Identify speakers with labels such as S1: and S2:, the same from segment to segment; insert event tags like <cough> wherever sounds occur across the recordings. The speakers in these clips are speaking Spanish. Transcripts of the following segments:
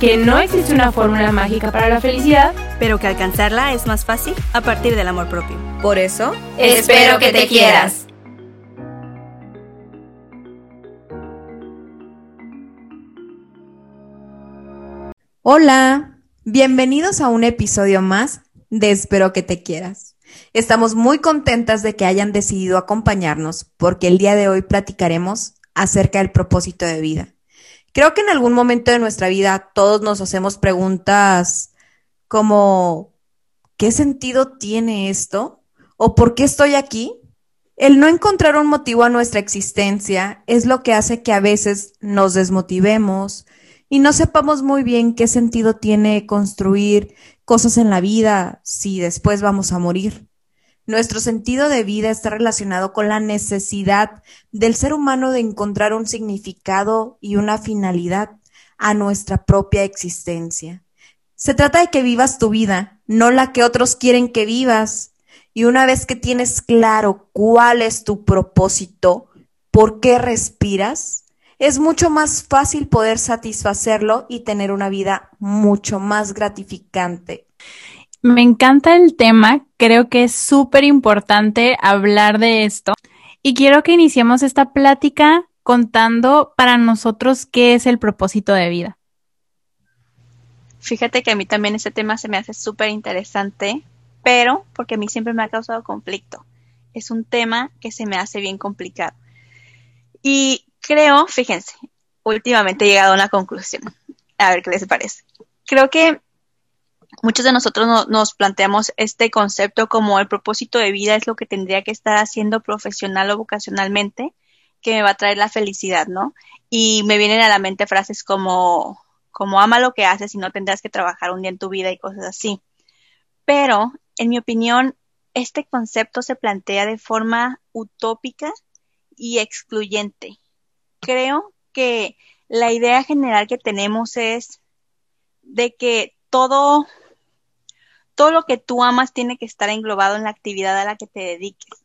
S1: que no existe una fórmula mágica para la felicidad,
S2: pero que alcanzarla es más fácil a partir del amor propio.
S3: Por eso,
S4: espero que te quieras.
S5: Hola, bienvenidos a un episodio más de Espero que te quieras. Estamos muy contentas de que hayan decidido acompañarnos porque el día de hoy platicaremos acerca del propósito de vida. Creo que en algún momento de nuestra vida todos nos hacemos preguntas como ¿qué sentido tiene esto? ¿O por qué estoy aquí? El no encontrar un motivo a nuestra existencia es lo que hace que a veces nos desmotivemos y no sepamos muy bien qué sentido tiene construir cosas en la vida si después vamos a morir. Nuestro sentido de vida está relacionado con la necesidad del ser humano de encontrar un significado y una finalidad a nuestra propia existencia. Se trata de que vivas tu vida, no la que otros quieren que vivas. Y una vez que tienes claro cuál es tu propósito, por qué respiras, es mucho más fácil poder satisfacerlo y tener una vida mucho más gratificante.
S1: Me encanta el tema, creo que es súper importante hablar de esto y quiero que iniciemos esta plática contando para nosotros qué es el propósito de vida.
S6: Fíjate que a mí también este tema se me hace súper interesante, pero porque a mí siempre me ha causado conflicto. Es un tema que se me hace bien complicado. Y creo, fíjense, últimamente he llegado a una conclusión. A ver qué les parece. Creo que muchos de nosotros nos planteamos este concepto como el propósito de vida es lo que tendría que estar haciendo profesional o vocacionalmente que me va a traer la felicidad, ¿no? Y me vienen a la mente frases como, como ama lo que haces y no tendrás que trabajar un día en tu vida y cosas así. Pero, en mi opinión, este concepto se plantea de forma utópica y excluyente. Creo que la idea general que tenemos es de que todo, todo lo que tú amas tiene que estar englobado en la actividad a la que te dediques.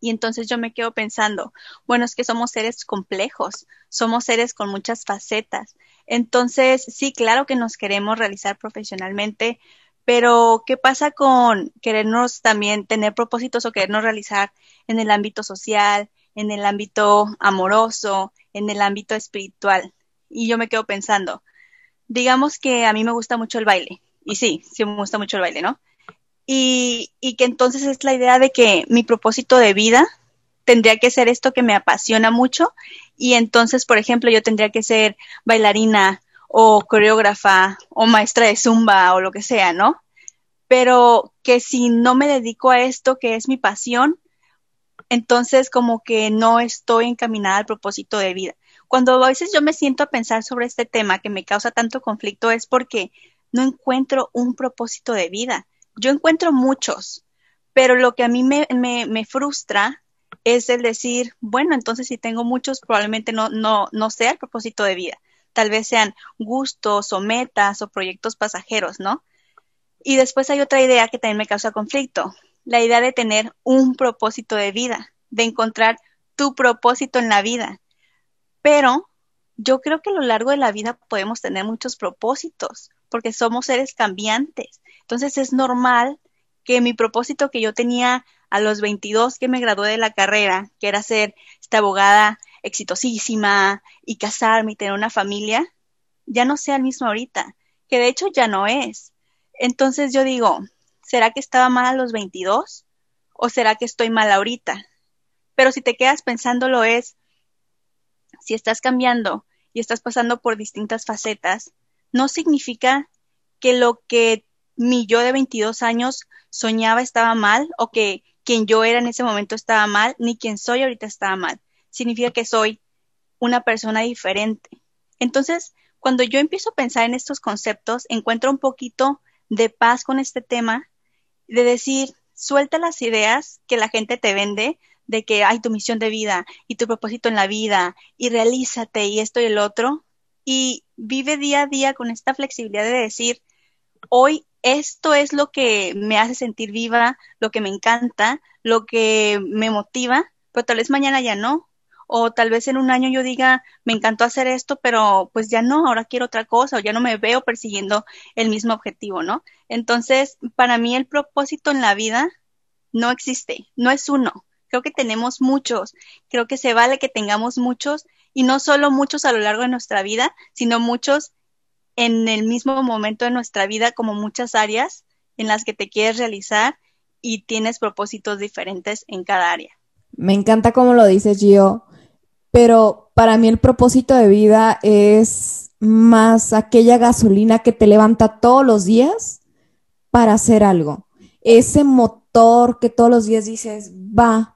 S6: Y entonces yo me quedo pensando, bueno, es que somos seres complejos, somos seres con muchas facetas. Entonces, sí, claro que nos queremos realizar profesionalmente, pero ¿qué pasa con querernos también tener propósitos o querernos realizar en el ámbito social, en el ámbito amoroso, en el ámbito espiritual? Y yo me quedo pensando, digamos que a mí me gusta mucho el baile, y sí, sí me gusta mucho el baile, ¿no? Y, y que entonces es la idea de que mi propósito de vida tendría que ser esto que me apasiona mucho y entonces, por ejemplo, yo tendría que ser bailarina o coreógrafa o maestra de zumba o lo que sea, ¿no? Pero que si no me dedico a esto que es mi pasión, entonces como que no estoy encaminada al propósito de vida. Cuando a veces yo me siento a pensar sobre este tema que me causa tanto conflicto es porque no encuentro un propósito de vida. Yo encuentro muchos, pero lo que a mí me, me, me frustra es el decir, bueno, entonces si tengo muchos, probablemente no, no, no sea el propósito de vida. Tal vez sean gustos o metas o proyectos pasajeros, ¿no? Y después hay otra idea que también me causa conflicto, la idea de tener un propósito de vida, de encontrar tu propósito en la vida. Pero yo creo que a lo largo de la vida podemos tener muchos propósitos, porque somos seres cambiantes. Entonces es normal que mi propósito que yo tenía a los 22 que me gradué de la carrera, que era ser esta abogada exitosísima y casarme y tener una familia, ya no sea el mismo ahorita, que de hecho ya no es. Entonces yo digo, ¿será que estaba mal a los 22 o será que estoy mal ahorita? Pero si te quedas pensándolo es, si estás cambiando y estás pasando por distintas facetas, no significa que lo que mi yo de 22 años soñaba estaba mal o que quien yo era en ese momento estaba mal, ni quien soy ahorita estaba mal. Significa que soy una persona diferente. Entonces, cuando yo empiezo a pensar en estos conceptos, encuentro un poquito de paz con este tema de decir, suelta las ideas que la gente te vende de que hay tu misión de vida y tu propósito en la vida y realízate y esto y el otro y vive día a día con esta flexibilidad de decir, hoy esto es lo que me hace sentir viva, lo que me encanta, lo que me motiva, pero tal vez mañana ya no. O tal vez en un año yo diga, me encantó hacer esto, pero pues ya no, ahora quiero otra cosa, o ya no me veo persiguiendo el mismo objetivo, ¿no? Entonces, para mí el propósito en la vida no existe, no es uno. Creo que tenemos muchos, creo que se vale que tengamos muchos y no solo muchos a lo largo de nuestra vida, sino muchos en el mismo momento de nuestra vida, como muchas áreas en las que te quieres realizar y tienes propósitos diferentes en cada área.
S5: Me encanta cómo lo dices, Gio, pero para mí el propósito de vida es más aquella gasolina que te levanta todos los días para hacer algo. Ese motor que todos los días dices, va,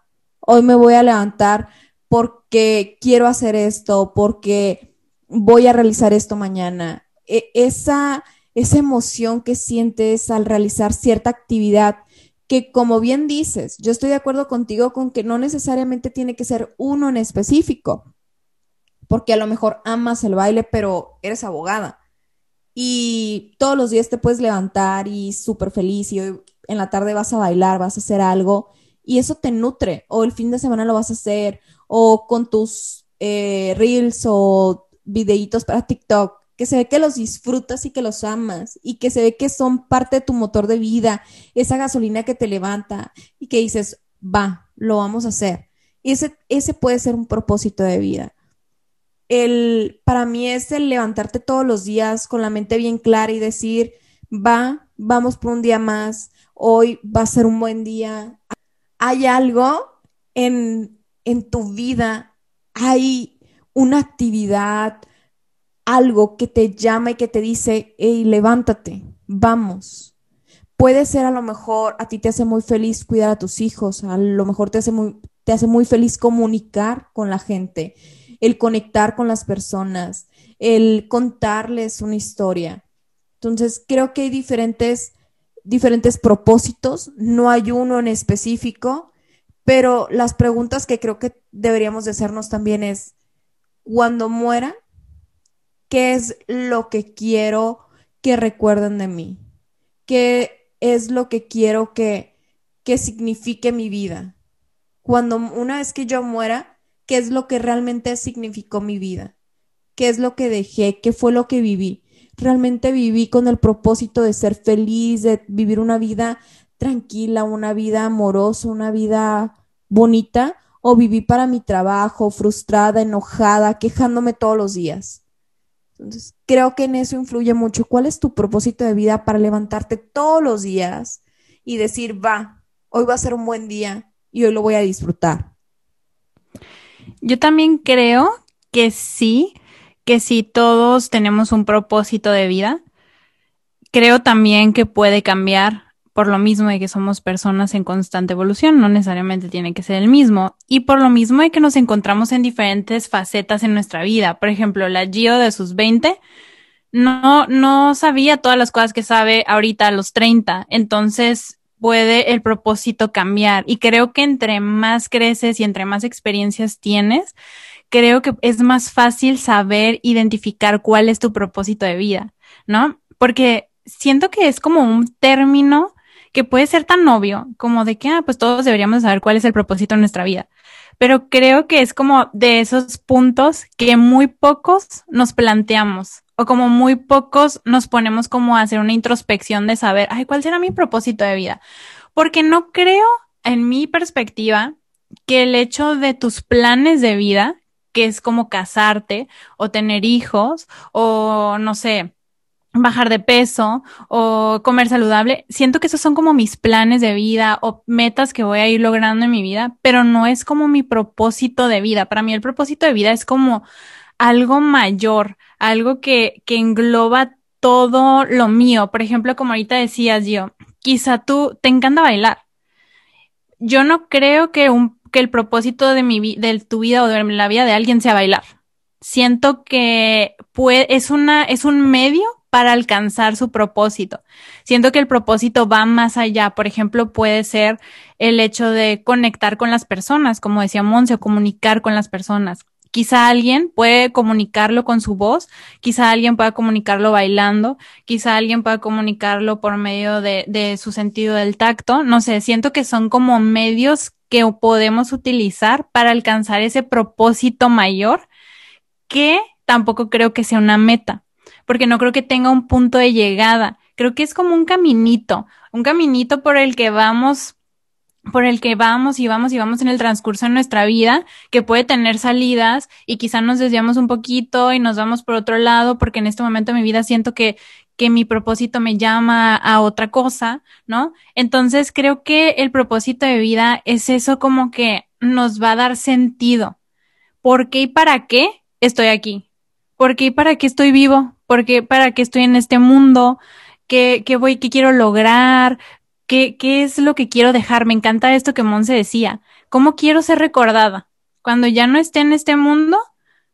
S5: hoy me voy a levantar porque quiero hacer esto, porque voy a realizar esto mañana. E, esa, esa emoción que sientes al realizar cierta actividad, que como bien dices, yo estoy de acuerdo contigo con que no necesariamente tiene que ser uno en específico, porque a lo mejor amas el baile, pero eres abogada. Y todos los días te puedes levantar y súper feliz y hoy en la tarde vas a bailar, vas a hacer algo y eso te nutre, o el fin de semana lo vas a hacer, o con tus eh, reels o videitos para TikTok, que se ve que los disfrutas y que los amas y que se ve que son parte de tu motor de vida, esa gasolina que te levanta y que dices, va, lo vamos a hacer. Ese, ese puede ser un propósito de vida. El, para mí es el levantarte todos los días con la mente bien clara y decir, va, vamos por un día más, hoy va a ser un buen día, hay algo en, en tu vida, hay una actividad, algo que te llama y que te dice, hey, levántate, vamos. Puede ser a lo mejor a ti te hace muy feliz cuidar a tus hijos, a lo mejor te hace muy, te hace muy feliz comunicar con la gente, el conectar con las personas, el contarles una historia. Entonces, creo que hay diferentes diferentes propósitos, no hay uno en específico, pero las preguntas que creo que deberíamos de hacernos también es, cuando muera, ¿qué es lo que quiero que recuerden de mí? ¿Qué es lo que quiero que, que signifique mi vida? Cuando una vez que yo muera, ¿qué es lo que realmente significó mi vida? ¿Qué es lo que dejé? ¿Qué fue lo que viví? Realmente viví con el propósito de ser feliz, de vivir una vida tranquila, una vida amorosa, una vida bonita, o viví para mi trabajo, frustrada, enojada, quejándome todos los días. Entonces, creo que en eso influye mucho. ¿Cuál es tu propósito de vida para levantarte todos los días y decir, va, hoy va a ser un buen día y hoy lo voy a disfrutar?
S1: Yo también creo que sí, que si todos tenemos un propósito de vida, creo también que puede cambiar por lo mismo de que somos personas en constante evolución, no necesariamente tiene que ser el mismo, y por lo mismo de que nos encontramos en diferentes facetas en nuestra vida. Por ejemplo, la Gio de sus 20 no, no sabía todas las cosas que sabe ahorita a los 30, entonces puede el propósito cambiar. Y creo que entre más creces y entre más experiencias tienes, creo que es más fácil saber identificar cuál es tu propósito de vida, ¿no? Porque siento que es como un término que puede ser tan obvio como de que, ah, pues todos deberíamos saber cuál es el propósito de nuestra vida. Pero creo que es como de esos puntos que muy pocos nos planteamos o como muy pocos nos ponemos como a hacer una introspección de saber, ay, ¿cuál será mi propósito de vida? Porque no creo, en mi perspectiva, que el hecho de tus planes de vida que es como casarte o tener hijos o no sé, bajar de peso o comer saludable. Siento que esos son como mis planes de vida o metas que voy a ir logrando en mi vida, pero no es como mi propósito de vida. Para mí el propósito de vida es como algo mayor, algo que, que engloba todo lo mío. Por ejemplo, como ahorita decías yo, quizá tú te encanta bailar. Yo no creo que un que el propósito de mi de tu vida o de la vida de alguien sea bailar. Siento que puede, es una, es un medio para alcanzar su propósito. Siento que el propósito va más allá. Por ejemplo, puede ser el hecho de conectar con las personas, como decía Monse, o comunicar con las personas. Quizá alguien puede comunicarlo con su voz, quizá alguien pueda comunicarlo bailando, quizá alguien pueda comunicarlo por medio de, de su sentido del tacto. No sé, siento que son como medios que podemos utilizar para alcanzar ese propósito mayor que tampoco creo que sea una meta, porque no creo que tenga un punto de llegada. Creo que es como un caminito, un caminito por el que vamos por el que vamos y vamos y vamos en el transcurso de nuestra vida, que puede tener salidas y quizá nos desviamos un poquito y nos vamos por otro lado, porque en este momento de mi vida siento que, que mi propósito me llama a otra cosa, ¿no? Entonces creo que el propósito de vida es eso como que nos va a dar sentido. ¿Por qué y para qué estoy aquí? ¿Por qué y para qué estoy vivo? ¿Por qué para qué estoy en este mundo? ¿Qué, qué voy, qué quiero lograr? ¿Qué, ¿Qué es lo que quiero dejar? Me encanta esto que Monse decía. ¿Cómo quiero ser recordada? Cuando ya no esté en este mundo,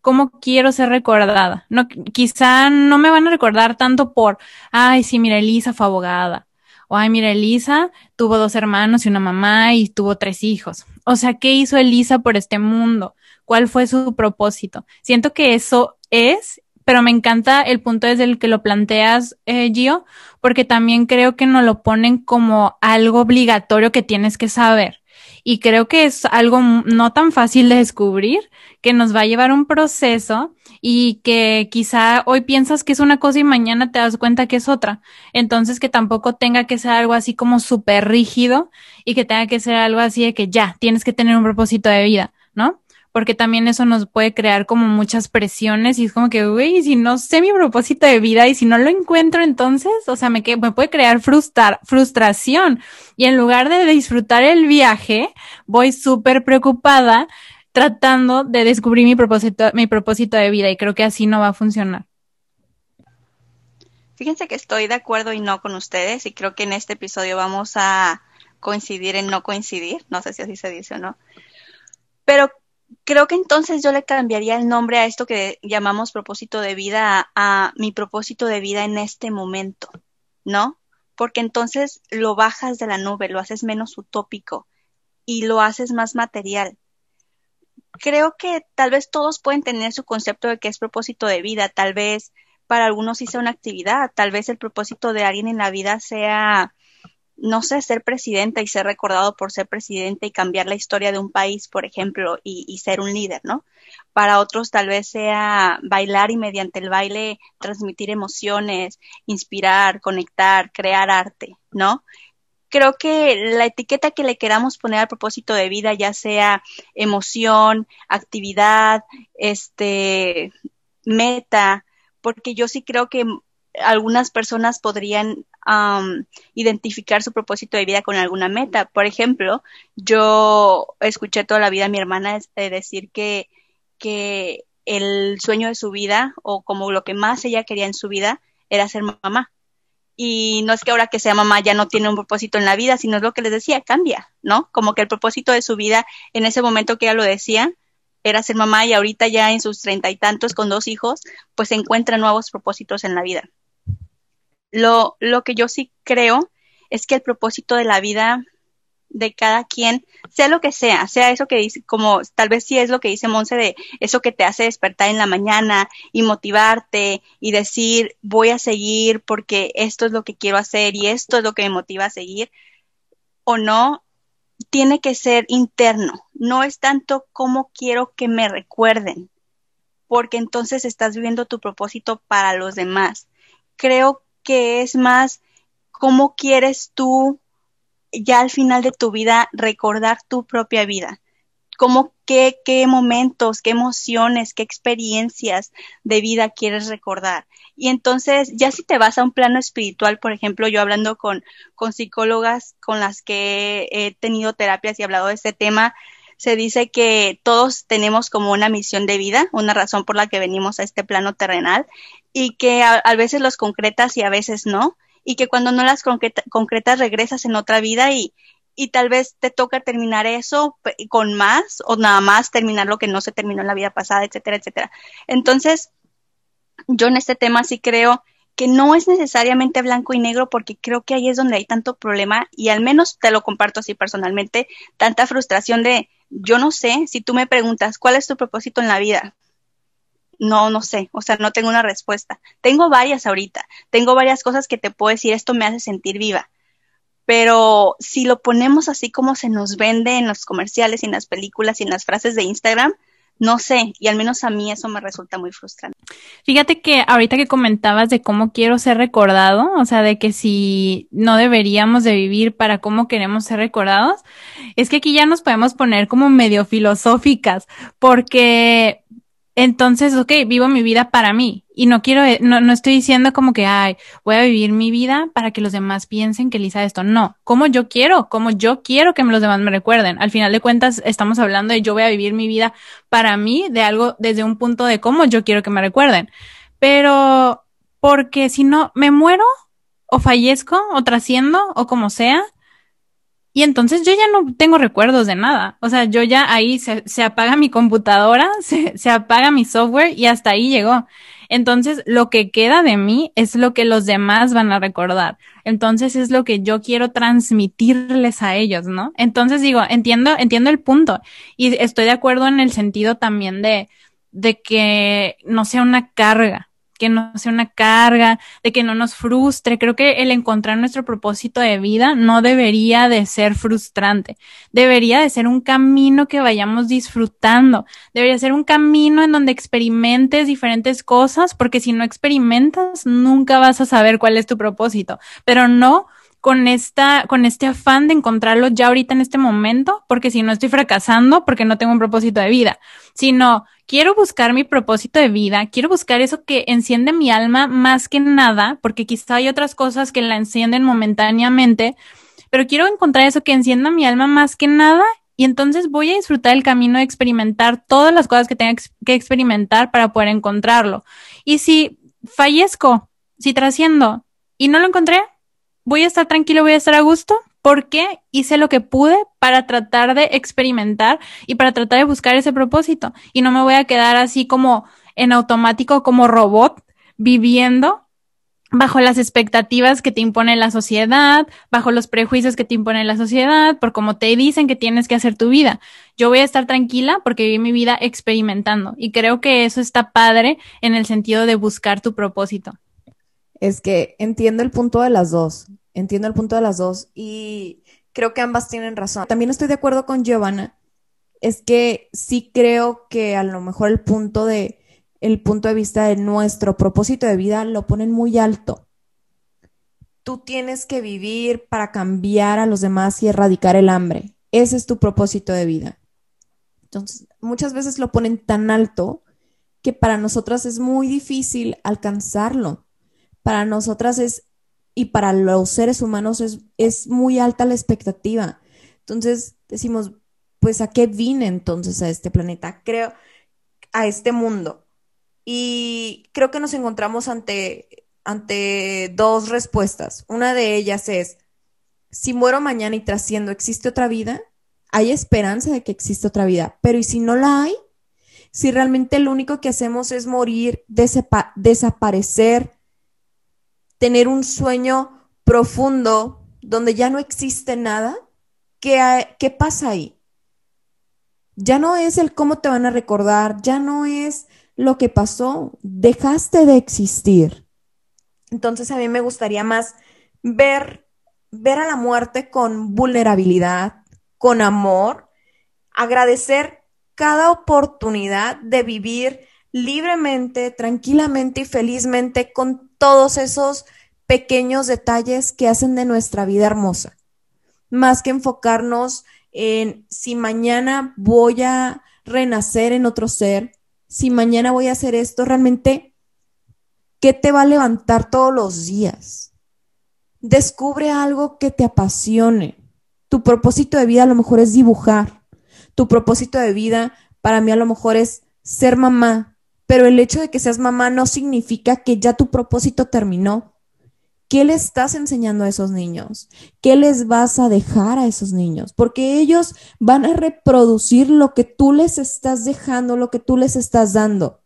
S1: ¿cómo quiero ser recordada? No, quizá no me van a recordar tanto por, ay, sí, mira, Elisa fue abogada. O, ay, mira, Elisa tuvo dos hermanos y una mamá y tuvo tres hijos. O sea, ¿qué hizo Elisa por este mundo? ¿Cuál fue su propósito? Siento que eso es pero me encanta el punto desde el que lo planteas, eh, Gio, porque también creo que nos lo ponen como algo obligatorio que tienes que saber. Y creo que es algo no tan fácil de descubrir, que nos va a llevar un proceso y que quizá hoy piensas que es una cosa y mañana te das cuenta que es otra. Entonces que tampoco tenga que ser algo así como súper rígido y que tenga que ser algo así de que ya, tienes que tener un propósito de vida, ¿no? Porque también eso nos puede crear como muchas presiones y es como que, güey, si no sé mi propósito de vida y si no lo encuentro entonces, o sea, me, me puede crear frustrar, frustración y en lugar de disfrutar el viaje, voy súper preocupada tratando de descubrir mi propósito, mi propósito de vida y creo que así no va a funcionar.
S6: Fíjense que estoy de acuerdo y no con ustedes y creo que en este episodio vamos a coincidir en no coincidir, no sé si así se dice o no, pero creo que entonces yo le cambiaría el nombre a esto que llamamos propósito de vida a, mi propósito de vida en este momento, ¿no? Porque entonces lo bajas de la nube, lo haces menos utópico y lo haces más material. Creo que tal vez todos pueden tener su concepto de qué es propósito de vida, tal vez para algunos sí sea una actividad, tal vez el propósito de alguien en la vida sea no sé, ser presidenta y ser recordado por ser presidente y cambiar la historia de un país, por ejemplo, y, ser un líder, ¿no? Para otros tal vez sea bailar y mediante el baile transmitir emociones, inspirar, conectar, crear arte, ¿no? Creo que la etiqueta que le queramos poner al propósito de vida, ya sea emoción, actividad, este, meta, porque yo sí creo que algunas personas podrían identificar su propósito de vida con alguna meta. Por ejemplo, yo escuché toda la vida a mi hermana decir que, que el sueño de su vida o como lo que más ella quería en su vida era ser mamá. Y no es que ahora que sea mamá ya no tiene un propósito en la vida, sino es lo que les decía, cambia, ¿no? Como que el propósito de su vida en ese momento que ella lo decía era ser mamá y ahorita ya en sus treinta y tantos con dos hijos, pues encuentra nuevos propósitos en la vida. Lo, lo que yo sí creo es que el propósito de la vida de cada quien, sea lo que sea, sea eso que dice, como tal vez sí es lo que dice Monse de eso que te hace despertar en la mañana y motivarte y decir voy a seguir porque esto es lo que quiero hacer y esto es lo que me motiva a seguir o no, tiene que ser interno, no es tanto como quiero que me recuerden, porque entonces estás viviendo tu propósito para los demás. Creo que es más cómo quieres tú ya al final de tu vida recordar tu propia vida. Cómo, qué, qué momentos, qué emociones, qué experiencias de vida quieres recordar. Y entonces, ya si te vas a un plano espiritual, por ejemplo, yo hablando con, con psicólogas con las que he tenido terapias y hablado de este tema, se dice que todos tenemos como una misión de vida, una razón por la que venimos a este plano terrenal y que a, veces los concretas y a veces no, y que cuando no las concretas regresas en otra vida y, y tal vez te toca terminar eso con más o nada más terminar lo que no se terminó en la vida pasada, etcétera, etcétera. Entonces, yo en este tema sí creo que no es necesariamente blanco y negro porque creo que ahí es donde hay tanto problema y al menos te lo comparto así personalmente, tanta frustración de yo no sé, si tú me preguntas cuál es tu propósito en la vida, no, no sé, o sea, no tengo una respuesta. Tengo varias ahorita, tengo varias cosas que te puedo decir, esto me hace sentir viva. Pero si lo ponemos así como se nos vende en los comerciales en las películas en las frases de Instagram, no sé, y al menos a mí eso me resulta muy frustrante.
S1: Fíjate que ahorita que comentabas de cómo quiero ser recordado, o sea, de que si no deberíamos de vivir para cómo queremos ser recordados, es que aquí ya nos podemos poner como medio filosóficas, porque entonces, ok, vivo mi vida para mí y no quiero, no, no estoy diciendo como que, ay, voy a vivir mi vida para que los demás piensen que Lisa esto. No, como yo quiero, como yo quiero que los demás me recuerden. Al final de cuentas, estamos hablando de yo voy a vivir mi vida para mí, de algo desde un punto de cómo yo quiero que me recuerden. Pero, porque si no, me muero o fallezco o trasciendo o como sea, y entonces yo ya no tengo recuerdos de nada. O sea, yo ya ahí se, se apaga mi computadora, <laughs> se, se, apaga mi software y hasta ahí llegó. Entonces, lo que queda de mí es lo que los demás van a recordar. Entonces, es lo que yo quiero transmitirles a ellos, ¿no? Entonces, digo, entiendo, entiendo el punto. Y estoy de acuerdo en el sentido también de, de que no sea una carga que no sea una carga, de que no nos frustre. Creo que el encontrar nuestro propósito de vida no debería de ser frustrante, debería de ser un camino que vayamos disfrutando, debería ser un camino en donde experimentes diferentes cosas, porque si no experimentas, nunca vas a saber cuál es tu propósito, pero no con esta, con este afán de encontrarlo ya ahorita en este momento, porque si no estoy fracasando, porque no tengo un propósito de vida, sino quiero buscar mi propósito de vida, quiero buscar eso que enciende mi alma más que nada, porque quizá hay otras cosas que la encienden momentáneamente, pero quiero encontrar eso que encienda mi alma más que nada y entonces voy a disfrutar el camino de experimentar todas las cosas que tenga que experimentar para poder encontrarlo. Y si fallezco, si trasciendo y no lo encontré, voy a estar tranquilo, voy a estar a gusto, porque hice lo que pude para tratar de experimentar y para tratar de buscar ese propósito. Y no me voy a quedar así como en automático, como robot, viviendo bajo las expectativas que te impone la sociedad, bajo los prejuicios que te impone la sociedad, por cómo te dicen que tienes que hacer tu vida. Yo voy a estar tranquila porque viví mi vida experimentando y creo que eso está padre en el sentido de buscar tu propósito
S5: es que entiendo el punto de las dos, entiendo el punto de las dos y creo que ambas tienen razón. También estoy de acuerdo con Giovanna, es que sí creo que a lo mejor el punto de el punto de vista de nuestro propósito de vida lo ponen muy alto. Tú tienes que vivir para cambiar a los demás y erradicar el hambre. Ese es tu propósito de vida. Entonces, muchas veces lo ponen tan alto que para nosotras es muy difícil alcanzarlo para nosotras es, y para los seres humanos es, es muy alta la expectativa. Entonces decimos, pues ¿a qué vine entonces a este planeta? Creo, a este mundo. Y creo que nos encontramos ante, ante dos respuestas. Una de ellas es, si muero mañana y trasciendo, ¿existe otra vida? Hay esperanza de que existe otra vida, pero ¿y si no la hay? Si realmente lo único que hacemos es morir, desaparecer, tener un sueño profundo donde ya no existe nada, ¿qué, ¿qué pasa ahí? Ya no es el cómo te van a recordar, ya no es lo que pasó, dejaste de existir. Entonces a mí me gustaría más ver, ver a la muerte con vulnerabilidad, con amor, agradecer cada oportunidad de vivir libremente, tranquilamente y felizmente con todos esos pequeños detalles que hacen de nuestra vida hermosa. Más que enfocarnos en si mañana voy a renacer en otro ser, si mañana voy a hacer esto, realmente, ¿qué te va a levantar todos los días? Descubre algo que te apasione. Tu propósito de vida a lo mejor es dibujar. Tu propósito de vida para mí a lo mejor es ser mamá, pero el hecho de que seas mamá no significa que ya tu propósito terminó. ¿Qué le estás enseñando a esos niños? ¿Qué les vas a dejar a esos niños? Porque ellos van a reproducir lo que tú les estás dejando, lo que tú les estás dando.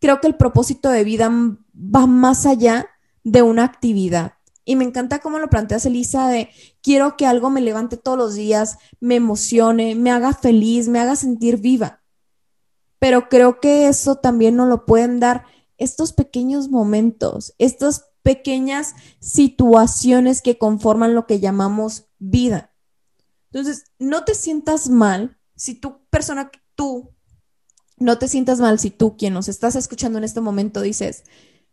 S5: Creo que el propósito de vida va más allá de una actividad. Y me encanta cómo lo planteas, Elisa, de quiero que algo me levante todos los días, me emocione, me haga feliz, me haga sentir viva. Pero creo que eso también nos lo pueden dar estos pequeños momentos, estas pequeñas situaciones que conforman lo que llamamos vida. Entonces, no te sientas mal si tu persona, tú, no te sientas mal si tú, quien nos estás escuchando en este momento, dices,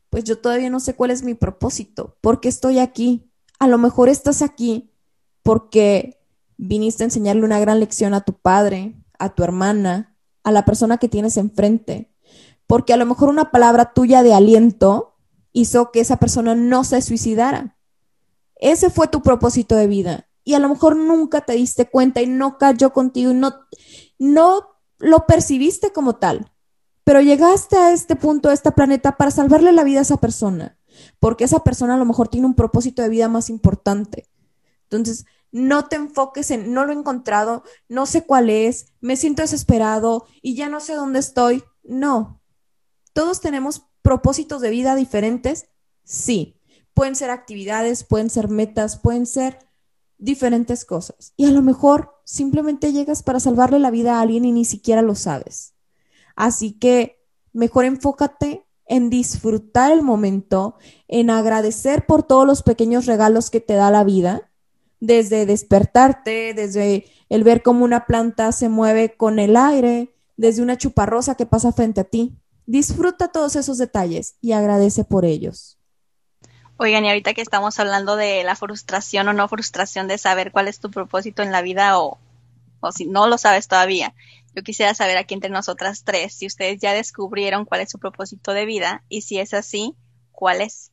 S5: pues yo todavía no sé cuál es mi propósito, ¿por qué estoy aquí? A lo mejor estás aquí porque viniste a enseñarle una gran lección a tu padre, a tu hermana, a la persona que tienes enfrente, porque a lo mejor una palabra tuya de aliento hizo que esa persona no se suicidara. Ese fue tu propósito de vida y a lo mejor nunca te diste cuenta y no cayó contigo y no, no lo percibiste como tal, pero llegaste a este punto, a este planeta, para salvarle la vida a esa persona, porque esa persona a lo mejor tiene un propósito de vida más importante. Entonces, no te enfoques en, no lo he encontrado, no sé cuál es, me siento desesperado y ya no sé dónde estoy. No, todos tenemos propósitos de vida diferentes, sí. Pueden ser actividades, pueden ser metas, pueden ser diferentes cosas. Y a lo mejor simplemente llegas para salvarle la vida a alguien y ni siquiera lo sabes. Así que mejor enfócate en disfrutar el momento, en agradecer por todos los pequeños regalos que te da la vida, desde despertarte, desde el ver cómo una planta se mueve con el aire, desde una chuparrosa que pasa frente a ti. Disfruta todos esos detalles y agradece por ellos.
S6: Oigan, y ahorita que estamos hablando de la frustración o no frustración de saber cuál es tu propósito en la vida o, o si no lo sabes todavía, yo quisiera saber aquí entre nosotras tres si ustedes ya descubrieron cuál es su propósito de vida y si es así, cuál es.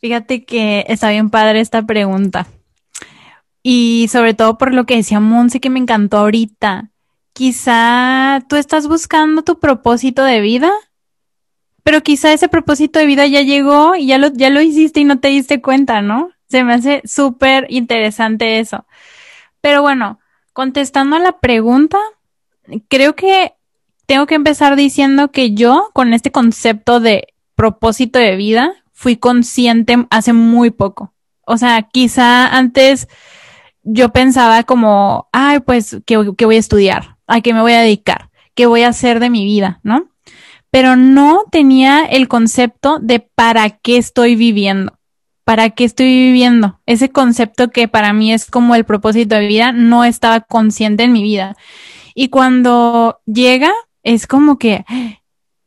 S1: Fíjate que está bien padre esta pregunta. Y sobre todo por lo que decía Monse que me encantó ahorita. Quizá tú estás buscando tu propósito de vida pero quizá ese propósito de vida ya llegó y ya lo, ya lo hiciste y no te diste cuenta, ¿no? Se me hace súper interesante eso. Pero bueno, contestando a la pregunta, creo que tengo que empezar diciendo que yo, con este concepto de propósito de vida, fui consciente hace muy poco. O sea, quizá antes yo pensaba como, ay, pues, ¿qué, qué voy a estudiar? ¿A qué me voy a dedicar? ¿Qué voy a hacer de mi vida? ¿No? pero no tenía el concepto de para qué estoy viviendo. ¿Para qué estoy viviendo? Ese concepto que para mí es como el propósito de vida no estaba consciente en mi vida. Y cuando llega, es como que,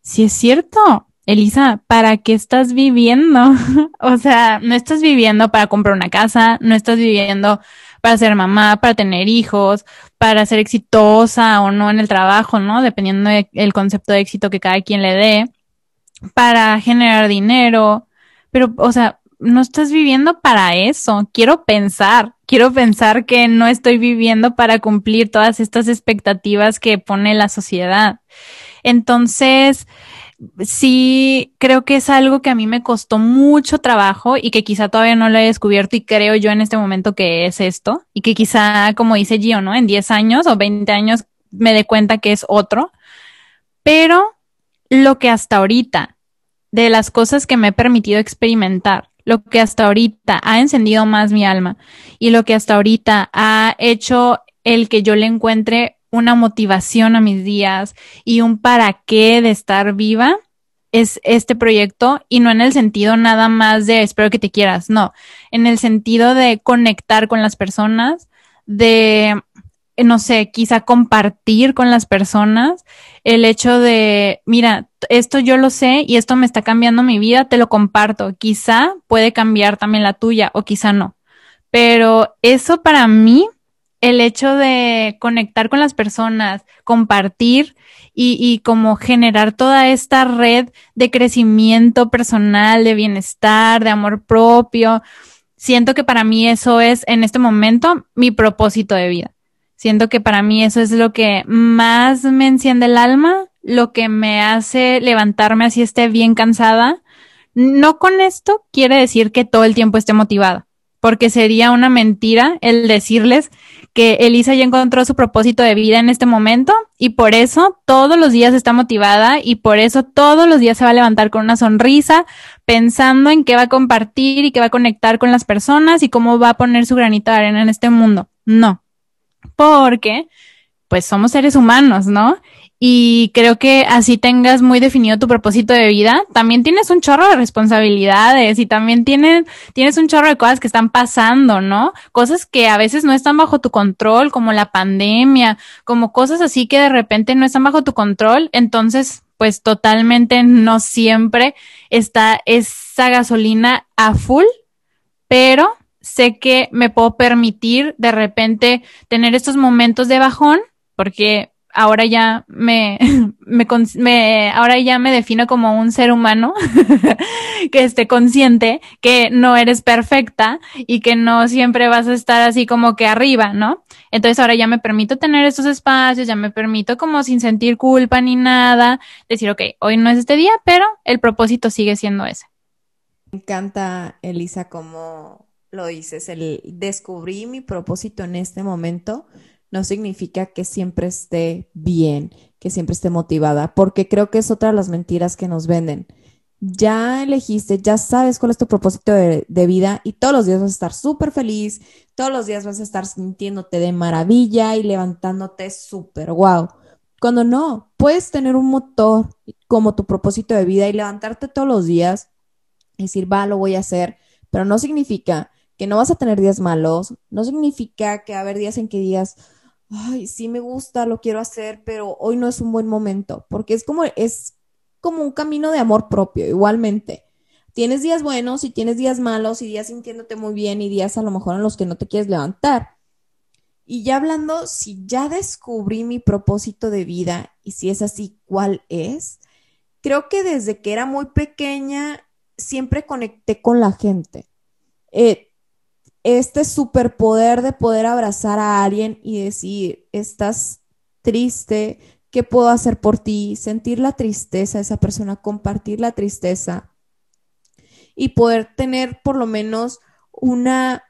S1: si es cierto, Elisa, ¿para qué estás viviendo? <laughs> o sea, no estás viviendo para comprar una casa, no estás viviendo para ser mamá, para tener hijos, para ser exitosa o no en el trabajo, ¿no? Dependiendo del concepto de éxito que cada quien le dé, para generar dinero, pero, o sea, no estás viviendo para eso. Quiero pensar, quiero pensar que no estoy viviendo para cumplir todas estas expectativas que pone la sociedad. Entonces, sí creo que es algo que a mí me costó mucho trabajo y que quizá todavía no lo he descubierto y creo yo en este momento que es esto y que quizá, como dice Gio, ¿no? En 10 años o 20 años me dé cuenta que es otro. Pero lo que hasta ahorita, de las cosas que me he permitido experimentar, lo que hasta ahorita ha encendido más mi alma y lo que hasta ahorita ha hecho el que yo le encuentre una motivación a mis días y un para qué de estar viva es este proyecto y no en el sentido nada más de espero que te quieras, no, en el sentido de conectar con las personas, de, no sé, quizá compartir con las personas el hecho de, mira, esto yo lo sé y esto me está cambiando mi vida, te lo comparto, quizá puede cambiar también la tuya o quizá no, pero eso para mí el hecho de conectar con las personas, compartir y, como generar toda esta red de crecimiento personal, de bienestar, de amor propio. Siento que para mí eso es en este momento mi propósito de vida. Siento que para mí eso es lo que más me enciende el alma, lo que me hace levantarme así esté bien cansada. No con esto quiere decir que todo el tiempo esté motivada, porque sería una mentira el decirles que Elisa ya encontró su propósito de vida en este momento y por eso todos los días está motivada y por eso todos los días se va a levantar con una sonrisa, pensando en qué va a compartir y qué va a conectar con las personas y cómo va a poner su granito de arena en este mundo. No, porque pues somos seres humanos, ¿no? y creo que así tengas muy definido tu propósito de vida, también tienes un chorro de responsabilidades y también tienes, tienes un chorro de cosas que están pasando, ¿no? Cosas que a veces no están bajo tu control, como la pandemia, como cosas así que de repente no están bajo tu control. Entonces, pues totalmente no siempre está esa gasolina a full, pero sé que me puedo permitir de repente tener estos momentos de bajón porque ahora ya me, <laughs> me, ahora ya me defino como un ser humano <laughs> que esté consciente que no eres perfecta y que no siempre vas a estar así como que arriba, ¿no? Entonces ahora ya me permito tener estos espacios, ya me permito como sin sentir culpa ni nada, decir, ok, hoy no es este día, pero el propósito sigue siendo ese.
S5: Me encanta, Elisa, como lo dices, el descubrí mi propósito en este momento no significa que siempre esté bien, que siempre esté motivada, porque creo que es otra de las mentiras que nos venden. Ya elegiste, ya sabes cuál es tu propósito de, vida y todos los días vas a estar súper feliz, todos los días vas a estar sintiéndote de maravilla y levantándote súper guau. Cuando no, puedes tener un motor como tu propósito de vida y levantarte todos los días y decir, va, lo voy a hacer, pero no significa que no vas a tener días malos, no significa que va a haber días en que digas, ay, sí me gusta, lo quiero hacer, pero hoy no es un buen momento, porque es como, es como un camino de amor propio, igualmente. Tienes días buenos y tienes días malos y días sintiéndote muy bien y días a lo mejor en los que no te quieres levantar. Y ya hablando, si ya descubrí mi propósito de vida y si es así, ¿cuál es? Creo que desde que era muy pequeña siempre conecté con la gente. Eh, este superpoder de poder abrazar a alguien y decir, estás triste, ¿qué puedo hacer por ti? Sentir la tristeza de esa persona, compartir la tristeza y poder tener por lo menos una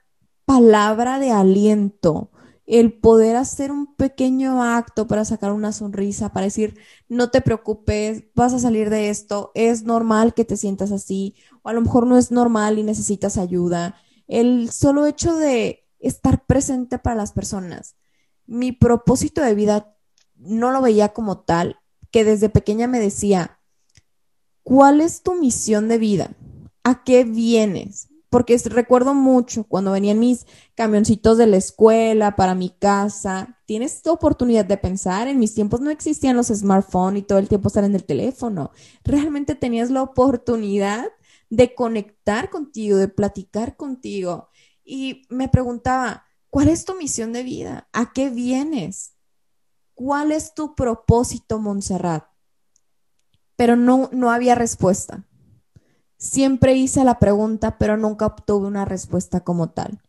S5: palabra de aliento, el poder hacer un pequeño acto para sacar una sonrisa, para decir, no te preocupes, vas a salir de esto, es normal que te sientas así, o a lo mejor no es normal y necesitas ayuda el solo hecho de estar presente para las personas. Mi propósito de vida no lo veía como tal, que desde pequeña me decía, ¿cuál es tu misión de vida? ¿A qué vienes? Porque recuerdo mucho cuando venían mis camioncitos de la escuela para mi casa. Tienes esta oportunidad de pensar. En mis tiempos no existían los smartphones y todo el tiempo estar en el teléfono. Realmente tenías la oportunidad de conectar contigo, de platicar contigo. Y me preguntaba, ¿cuál es tu misión de vida? ¿A qué vienes? ¿Cuál es tu propósito, Montserrat? Pero no, no había respuesta. Siempre hice la pregunta, pero nunca obtuve una respuesta como tal.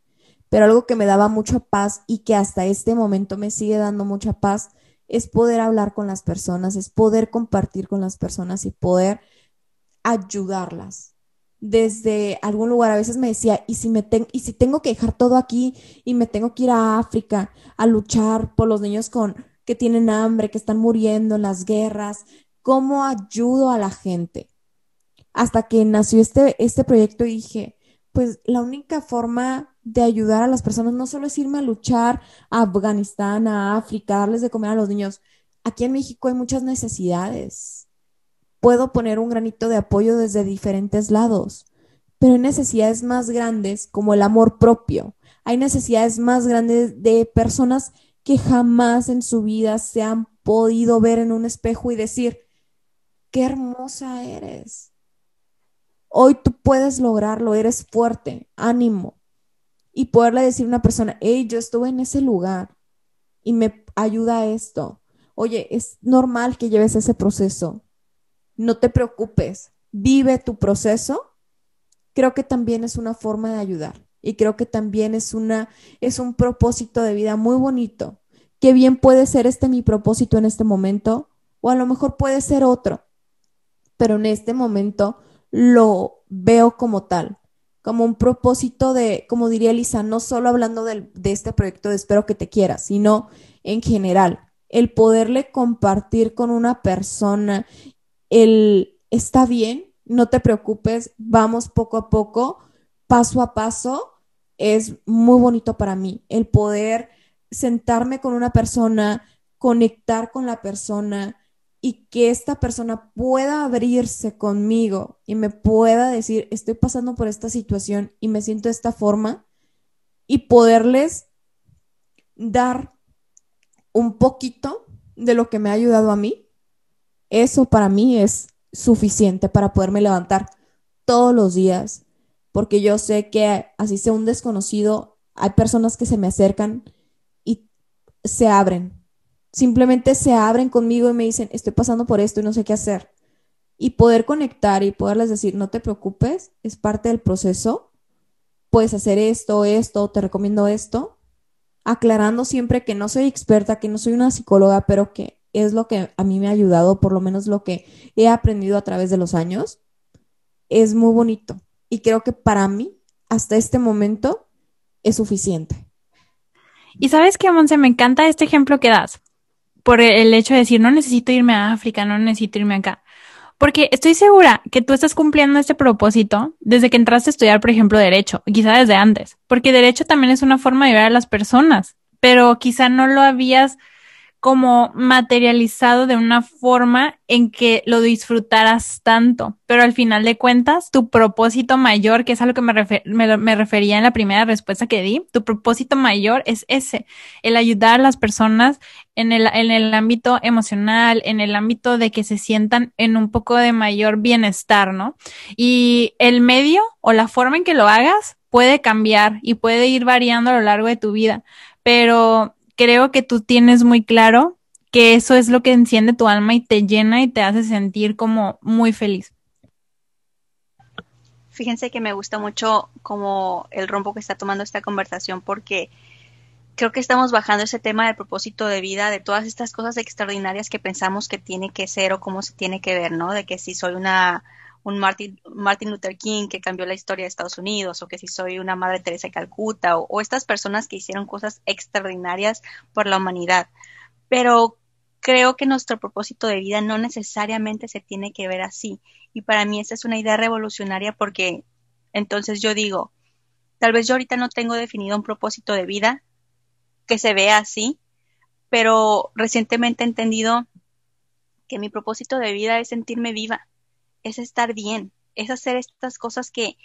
S5: Pero algo que me daba mucha paz y que hasta este momento me sigue dando mucha paz es poder hablar con las personas, es poder compartir con las personas y poder ayudarlas desde algún lugar. A veces me decía, ¿y si, me y si tengo que dejar todo aquí y me tengo que ir a África a luchar por los niños con que tienen hambre, que están muriendo en las guerras? ¿Cómo ayudo a la gente? Hasta que nació este, este proyecto y dije, pues la única forma de ayudar a las personas no solo es irme a luchar a Afganistán, a África, darles de comer a los niños. Aquí en México hay muchas necesidades puedo poner un granito de apoyo desde diferentes lados, pero hay necesidades más grandes como el amor propio. Hay necesidades más grandes de personas que jamás en su vida se han podido ver en un espejo y decir, qué hermosa eres. Hoy tú puedes lograrlo, eres fuerte, ánimo. Y poderle decir a una persona, hey, yo estuve en ese lugar y me ayuda esto. Oye, es normal que lleves ese proceso no te preocupes, vive tu proceso, creo que también es una forma de ayudar y creo que también es una es un propósito de vida muy bonito. Que bien puede ser este mi propósito en este momento o a lo mejor puede ser otro. Pero en este momento lo veo como tal. como un propósito de, como diría Lisa, no solo hablando de este proyecto de Espero que te quieras, sino en general, el poderle compartir con una persona el está bien, no te preocupes, vamos poco a poco, paso a paso, es muy bonito para mí. El poder sentarme con una persona, conectar con la persona, y que esta persona pueda abrirse conmigo y me pueda decir, estoy pasando por esta situación y me siento de esta forma y poderles dar un poquito de lo que me ha ayudado a mí, eso para mí es suficiente para poderme levantar todos los días, porque yo sé que así sea un desconocido, hay personas que se me acercan y se abren, simplemente se abren conmigo y me dicen, estoy pasando por esto y no sé qué hacer. Y poder conectar y poderles decir, no te preocupes, es parte del proceso, puedes hacer esto, esto, te recomiendo esto, aclarando siempre que no soy experta, que no soy una psicóloga, pero que es lo que a mí me ha ayudado, por lo menos lo que he aprendido a través de los años, es muy bonito. Y creo que para mí, hasta este momento, es suficiente.
S1: Y sabes que, Monse, me encanta este ejemplo que das, por el hecho de decir, no necesito irme a África, no necesito irme acá. Porque estoy segura que tú estás cumpliendo este propósito desde que entraste a estudiar, por ejemplo, derecho, quizá desde antes, porque derecho también es una forma de ver a las personas, pero quizá no lo habías como materializado de una forma en que lo disfrutaras tanto. Pero al final de cuentas, tu propósito mayor, que es a lo que me, me, refería en la primera respuesta que di, tu propósito mayor es ese, el ayudar a las personas en el, en el ámbito emocional, en el ámbito de que se sientan en un poco de mayor bienestar, ¿no? Y el medio o la forma en que lo hagas puede cambiar y puede ir variando a lo largo de tu vida, pero creo que tú tienes muy claro que eso es lo que enciende tu alma y te llena y te hace sentir como muy feliz.
S6: Fíjense que me gusta mucho como el rombo que está tomando esta conversación porque creo que estamos bajando ese tema del propósito de vida, de todas estas cosas extraordinarias que pensamos que tiene que ser o cómo se tiene que ver, ¿no? De que si soy una un Martin, Martin Luther King que cambió la historia de Estados Unidos, o que si soy una Madre Teresa de Calcuta, o, estas personas que hicieron cosas extraordinarias por la humanidad. Pero creo que nuestro propósito de vida no necesariamente se tiene que ver así. Y para mí esa es una idea revolucionaria porque entonces yo digo, tal vez yo ahorita no tengo definido un propósito de vida que se vea así, pero recientemente he entendido que mi propósito de vida es sentirme viva, es estar bien, es hacer estas cosas que,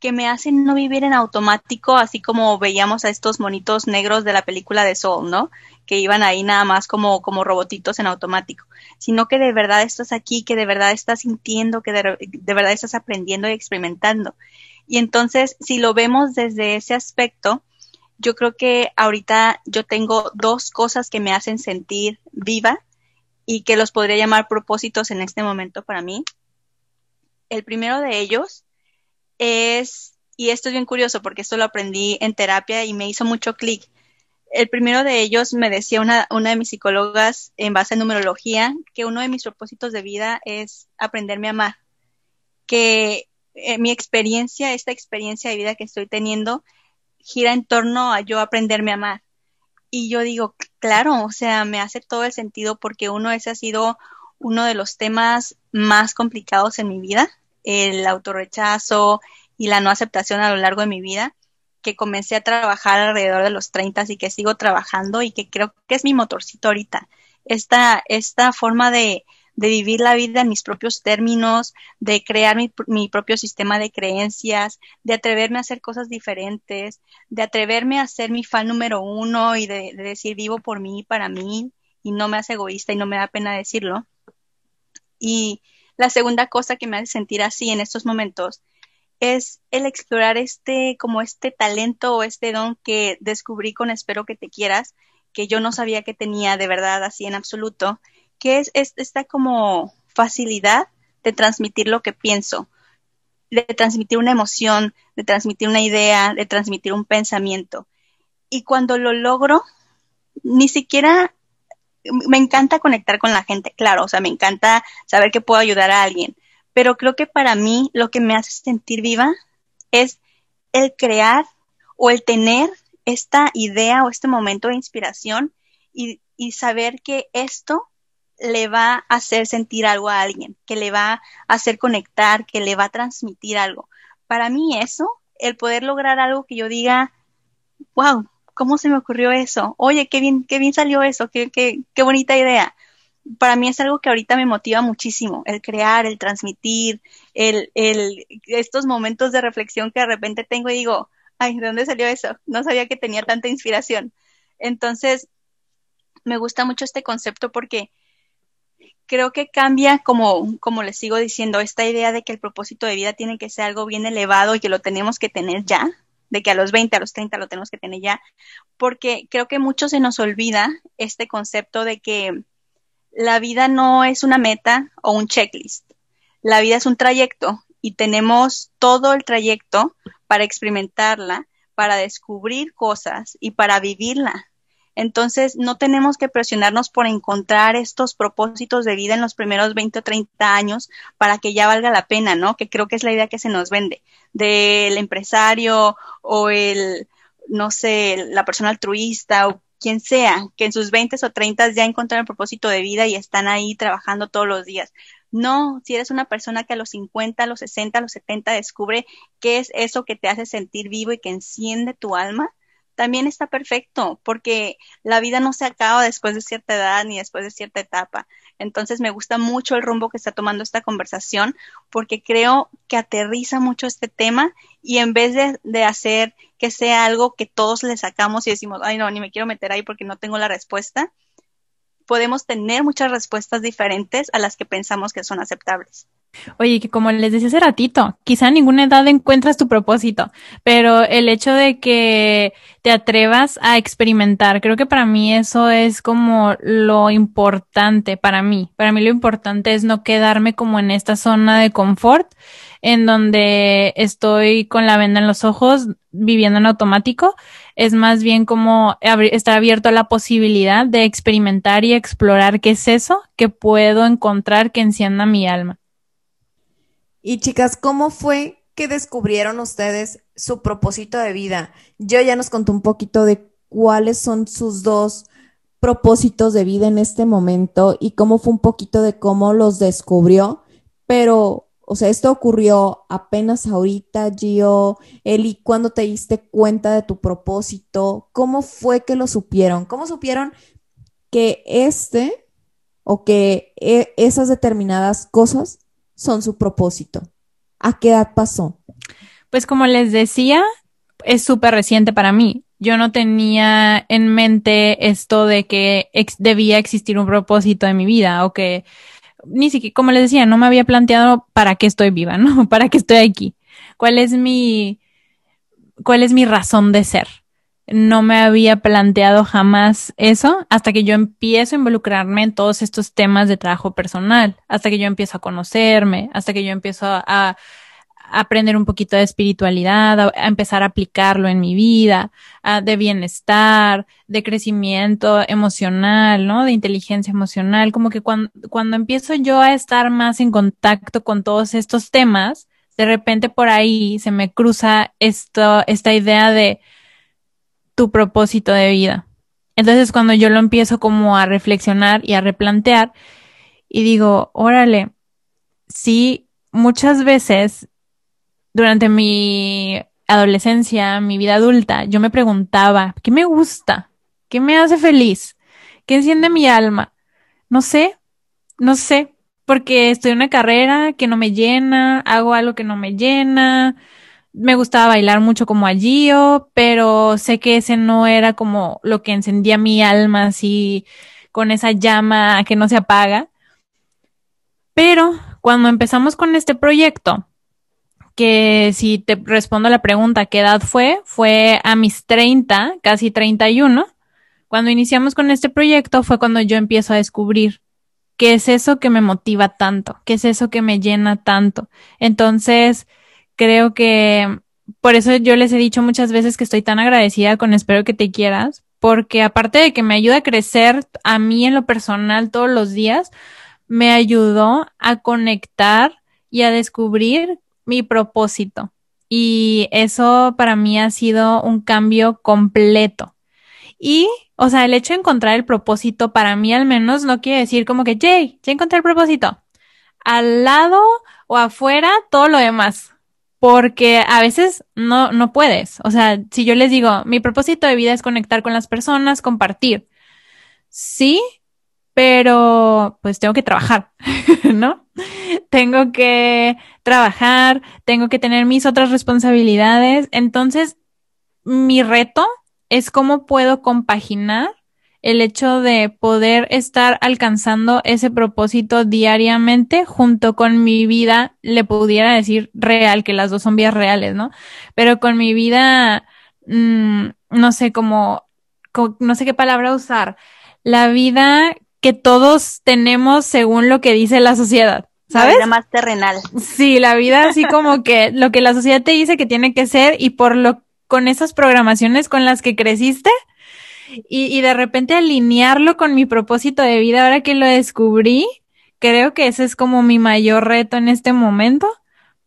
S6: que me hacen no vivir en automático, así como veíamos a estos monitos negros de la película de Soul, ¿no? Que iban ahí nada más como, como robotitos en automático, sino que de verdad estás aquí, que de verdad estás sintiendo, que de, de verdad estás aprendiendo y experimentando. Y entonces, si lo vemos desde ese aspecto, yo creo que ahorita yo tengo dos cosas que me hacen sentir viva y que los podría llamar propósitos en este momento para mí. El primero de ellos es, y esto es bien curioso porque esto lo aprendí en terapia y me hizo mucho clic. El primero de ellos me decía una, una de mis psicólogas en base a numerología que uno de mis propósitos de vida es aprenderme a amar. Que eh, mi experiencia, esta experiencia de vida que estoy teniendo, gira en torno a yo aprenderme a amar. Y yo digo, claro, o sea, me hace todo el sentido porque uno, ese ha sido uno de los temas más complicados en mi vida el autorrechazo y la no aceptación a lo largo de mi vida, que comencé a trabajar alrededor de los 30 y que sigo trabajando y que creo que es mi motorcito ahorita. Esta, esta forma de, de vivir la vida en mis propios términos, de crear mi, mi, propio sistema de creencias, de atreverme a hacer cosas diferentes, de atreverme a ser mi fan número uno y de, de decir vivo por mí, para mí, y no me hace egoísta y no me da pena decirlo. Y, la segunda cosa que me hace sentir así en estos momentos es el explorar este, como este talento o este don que descubrí con Espero que te quieras, que yo no sabía que tenía de verdad así en absoluto, que es, esta como facilidad de transmitir lo que pienso, de transmitir una emoción, de transmitir una idea, de transmitir un pensamiento. Y cuando lo logro, ni siquiera me encanta conectar con la gente, claro, o sea, me encanta saber que puedo ayudar a alguien, pero creo que para mí lo que me hace sentir viva es el crear o el tener esta idea o este momento de inspiración y, y saber que esto le va a hacer sentir algo a alguien, que le va a hacer conectar, que le va a transmitir algo. Para mí eso, el poder lograr algo que yo diga, wow, ¿cómo se me ocurrió eso? Oye, qué bien, qué bien salió eso, qué, qué, qué bonita idea. Para mí es algo que ahorita me motiva muchísimo, el crear, el transmitir, el, el, estos momentos de reflexión que de repente tengo y digo, ay, ¿de dónde salió eso? No sabía que tenía tanta inspiración. Entonces, me gusta mucho este concepto porque creo que cambia, como, como les sigo diciendo, esta idea de que el propósito de vida tiene que ser algo bien elevado y que lo tenemos que tener ya, de que a los 20, a los 30 lo tenemos que tener ya, porque creo que mucho se nos olvida este concepto de que la vida no es una meta o un checklist, la vida es un trayecto y tenemos todo el trayecto para experimentarla, para descubrir cosas y para vivirla. Entonces, no tenemos que presionarnos por encontrar estos propósitos de vida en los primeros 20 o 30 años para que ya valga la pena, ¿no? Que creo que es la idea que se nos vende del empresario o el, no sé, la persona altruista o quien sea, que en sus 20 o 30 ya encontraron el propósito de vida y están ahí trabajando todos los días. No, si eres una persona que a los 50, a los 60, a los 70 descubre qué es eso que te hace sentir vivo y que enciende tu alma, también está perfecto, porque la vida no se acaba después de cierta edad ni después de cierta etapa. Entonces me gusta mucho el rumbo que está tomando esta conversación, porque creo que aterriza mucho este tema y en vez de, de hacer que sea algo que todos le sacamos y decimos, ay no, ni me quiero meter ahí porque no tengo la respuesta, podemos tener muchas respuestas diferentes a las que pensamos que son aceptables.
S1: Oye, que como les decía hace ratito, quizá a ninguna edad encuentras tu propósito, pero el hecho de que te atrevas a experimentar, creo que para mí eso es como lo importante para mí. Para mí lo importante es no quedarme como en esta zona de confort en donde estoy con la venda en los ojos, viviendo en automático. Es más bien como estar abierto a la posibilidad de experimentar y explorar qué es eso que puedo encontrar que encienda mi alma.
S5: Y chicas, ¿cómo fue que descubrieron ustedes su propósito de vida? Yo ya nos contó un poquito de cuáles son sus dos propósitos de vida en este momento y cómo fue un poquito de cómo los descubrió, pero, o sea, esto ocurrió apenas ahorita, Gio, Eli, ¿cuándo te diste cuenta de tu propósito? ¿Cómo fue que lo supieron? ¿Cómo supieron que este o que e esas determinadas cosas son su propósito? ¿A qué edad pasó?
S1: Pues como les decía, es súper reciente para mí. Yo no tenía en mente esto de que debía existir un propósito en mi vida o que ni siquiera, como les decía, no me había planteado para qué estoy viva, <laughs> ¿no? ¿Para qué estoy aquí? ¿Cuál es mi, cuál es mi razón de ser? No me había planteado jamás eso hasta que yo empiezo a involucrarme en todos estos temas de trabajo personal, hasta que yo empiezo a conocerme, hasta que yo empiezo a, aprender un poquito de espiritualidad, a, empezar a aplicarlo en mi vida, de bienestar, de crecimiento emocional, ¿no? De inteligencia emocional, como que cuando, cuando empiezo yo a estar más en contacto con todos estos temas, de repente por ahí se me cruza esto, esta idea de, tu propósito de vida. Entonces cuando yo lo empiezo como a reflexionar y a replantear y digo, órale, sí, muchas veces durante mi adolescencia, mi vida adulta, yo me preguntaba, ¿qué me gusta? ¿Qué me hace feliz? ¿Qué enciende mi alma? No sé, no sé, porque estoy en una carrera que no me llena, hago algo que no me llena, me gustaba bailar mucho como a Gio, pero sé que ese no era como lo que encendía mi alma así con esa llama que no se apaga. Pero cuando empezamos con este proyecto, que si te respondo la pregunta, ¿qué edad fue? Fue a mis 30, casi 31. Cuando iniciamos con este proyecto fue cuando yo empiezo a descubrir qué es eso que me motiva tanto, qué es eso que me llena tanto. Entonces, creo que por eso yo les he dicho muchas veces que estoy tan agradecida con Espero que te quieras, porque aparte de que me ayuda a crecer a mí en lo personal todos los días, me ayudó a conectar y a descubrir mi propósito. Y eso para mí ha sido un cambio completo. Y, o sea, el hecho de encontrar el propósito para mí al menos no quiere decir como que, Jay, ya encontré el propósito. Al lado o afuera, todo lo demás. Porque a veces no, no puedes. O sea, si yo les digo, mi propósito de vida es conectar con las personas, compartir. Sí, pero pues tengo que trabajar, <laughs> ¿no? tengo que trabajar, tengo que tener mis otras responsabilidades. Entonces, mi reto es cómo puedo compaginar el hecho de poder estar alcanzando ese propósito diariamente junto con mi vida, le pudiera decir real, que las dos son vías reales, ¿no? Pero con mi vida, mm, no sé cómo, no sé qué palabra usar, la vida que todos tenemos según lo que dice la sociedad. ¿Sabes?
S6: La vida más terrenal.
S1: Sí, la vida así como que lo que la sociedad te dice que tiene que ser y por lo con esas programaciones con las que creciste y, de repente alinearlo con mi propósito de vida ahora que lo descubrí, creo que ese es como mi mayor reto en este momento,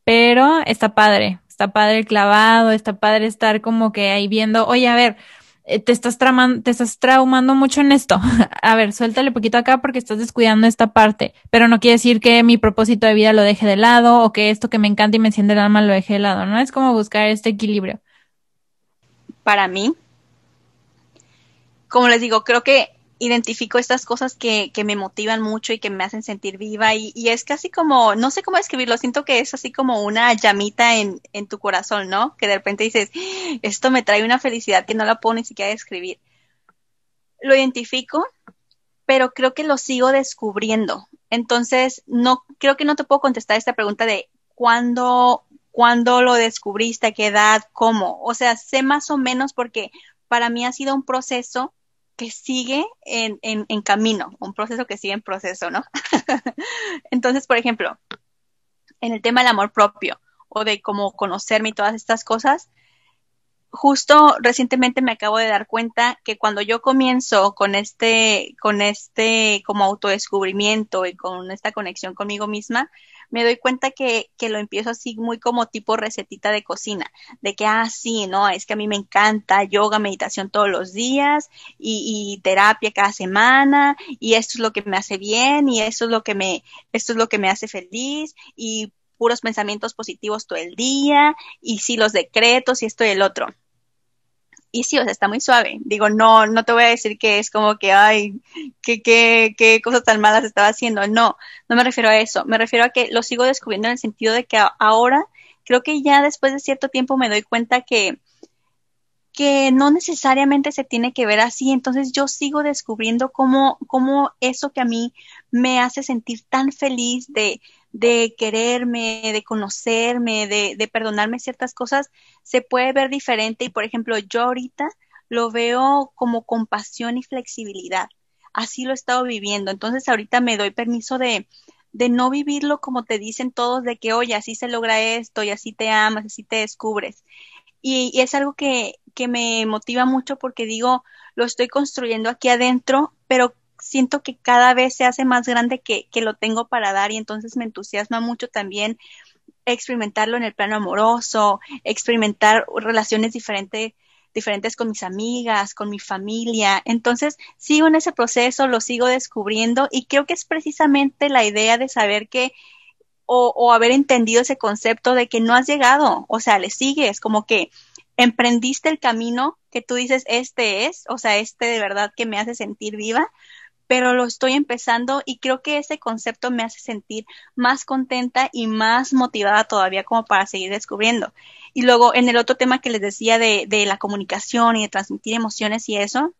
S1: pero está padre, está padre el clavado, está padre estar como que ahí viendo, oye, a ver, eh, te estás tramando, te estás traumando mucho en esto. <laughs> a ver, suéltale poquito acá porque estás descuidando esta parte, pero no quiere decir que mi propósito de vida lo deje de lado o que esto que me encanta y me enciende el alma lo deje de lado, ¿no? Es como buscar este equilibrio.
S6: Para mí, como les digo, creo que identifico estas cosas que, que, me motivan mucho y que me hacen sentir viva y, es casi como, no sé cómo describirlo, siento que es así como una llamita en, en, tu corazón, ¿no? Que de repente dices, esto me trae una felicidad que no la puedo ni siquiera describir. Lo identifico, pero creo que lo sigo descubriendo. Entonces, no, creo que no te puedo contestar esta pregunta de cuándo, cuándo lo descubriste, a qué edad, cómo. O sea, sé más o menos porque para mí ha sido un proceso que sigue en, en, camino, un proceso que sigue en proceso, ¿no? <laughs> Entonces, por ejemplo, en el tema del amor propio o de cómo conocerme y todas estas cosas, justo recientemente me acabo de dar cuenta que cuando yo comienzo con este, con este como autodescubrimiento y con esta conexión conmigo misma, me doy cuenta que, que lo empiezo así muy como tipo recetita de cocina, de que, ah, sí, no, es que a mí me encanta yoga, meditación todos los días y, y terapia cada semana y esto es lo que me hace bien y esto es lo que me, esto es lo que me hace feliz y puros pensamientos positivos todo el día y sí los decretos y esto y el otro y sí, o sea, está muy suave. Digo, no, no te voy a decir que es como que, ay, qué, qué, qué cosas tan malas estaba haciendo. No, no me refiero a eso. Me refiero a que lo sigo descubriendo en el sentido de que ahora creo que ya después de cierto tiempo me doy cuenta que, que no necesariamente se tiene que ver así. Entonces yo sigo descubriendo cómo, cómo eso que a mí me hace sentir tan feliz de, de quererme, de conocerme, de, de, perdonarme ciertas cosas, se puede ver diferente. Y por ejemplo, yo ahorita lo veo como compasión y flexibilidad. Así lo he estado viviendo. Entonces ahorita me doy permiso de, de no vivirlo como te dicen todos, de que, oye, así se logra esto y así te amas, así te descubres. Y, y es algo que, que me motiva mucho porque digo, lo estoy construyendo aquí adentro, pero siento que cada vez se hace más grande que, que lo tengo para dar y entonces me entusiasma mucho también experimentarlo en el plano amoroso, experimentar relaciones diferentes diferentes con mis amigas, con mi familia. Entonces, sigo en ese proceso, lo sigo descubriendo y creo que es precisamente la idea de saber que o, o haber entendido ese concepto de que no has llegado, o sea, le sigues, como que emprendiste el camino que tú dices, este es, o sea, este de verdad que me hace sentir viva, pero lo estoy empezando y creo que ese concepto me hace sentir más contenta y más motivada todavía como para seguir descubriendo. Y luego en el otro tema que les decía de, de la comunicación y de transmitir emociones y eso,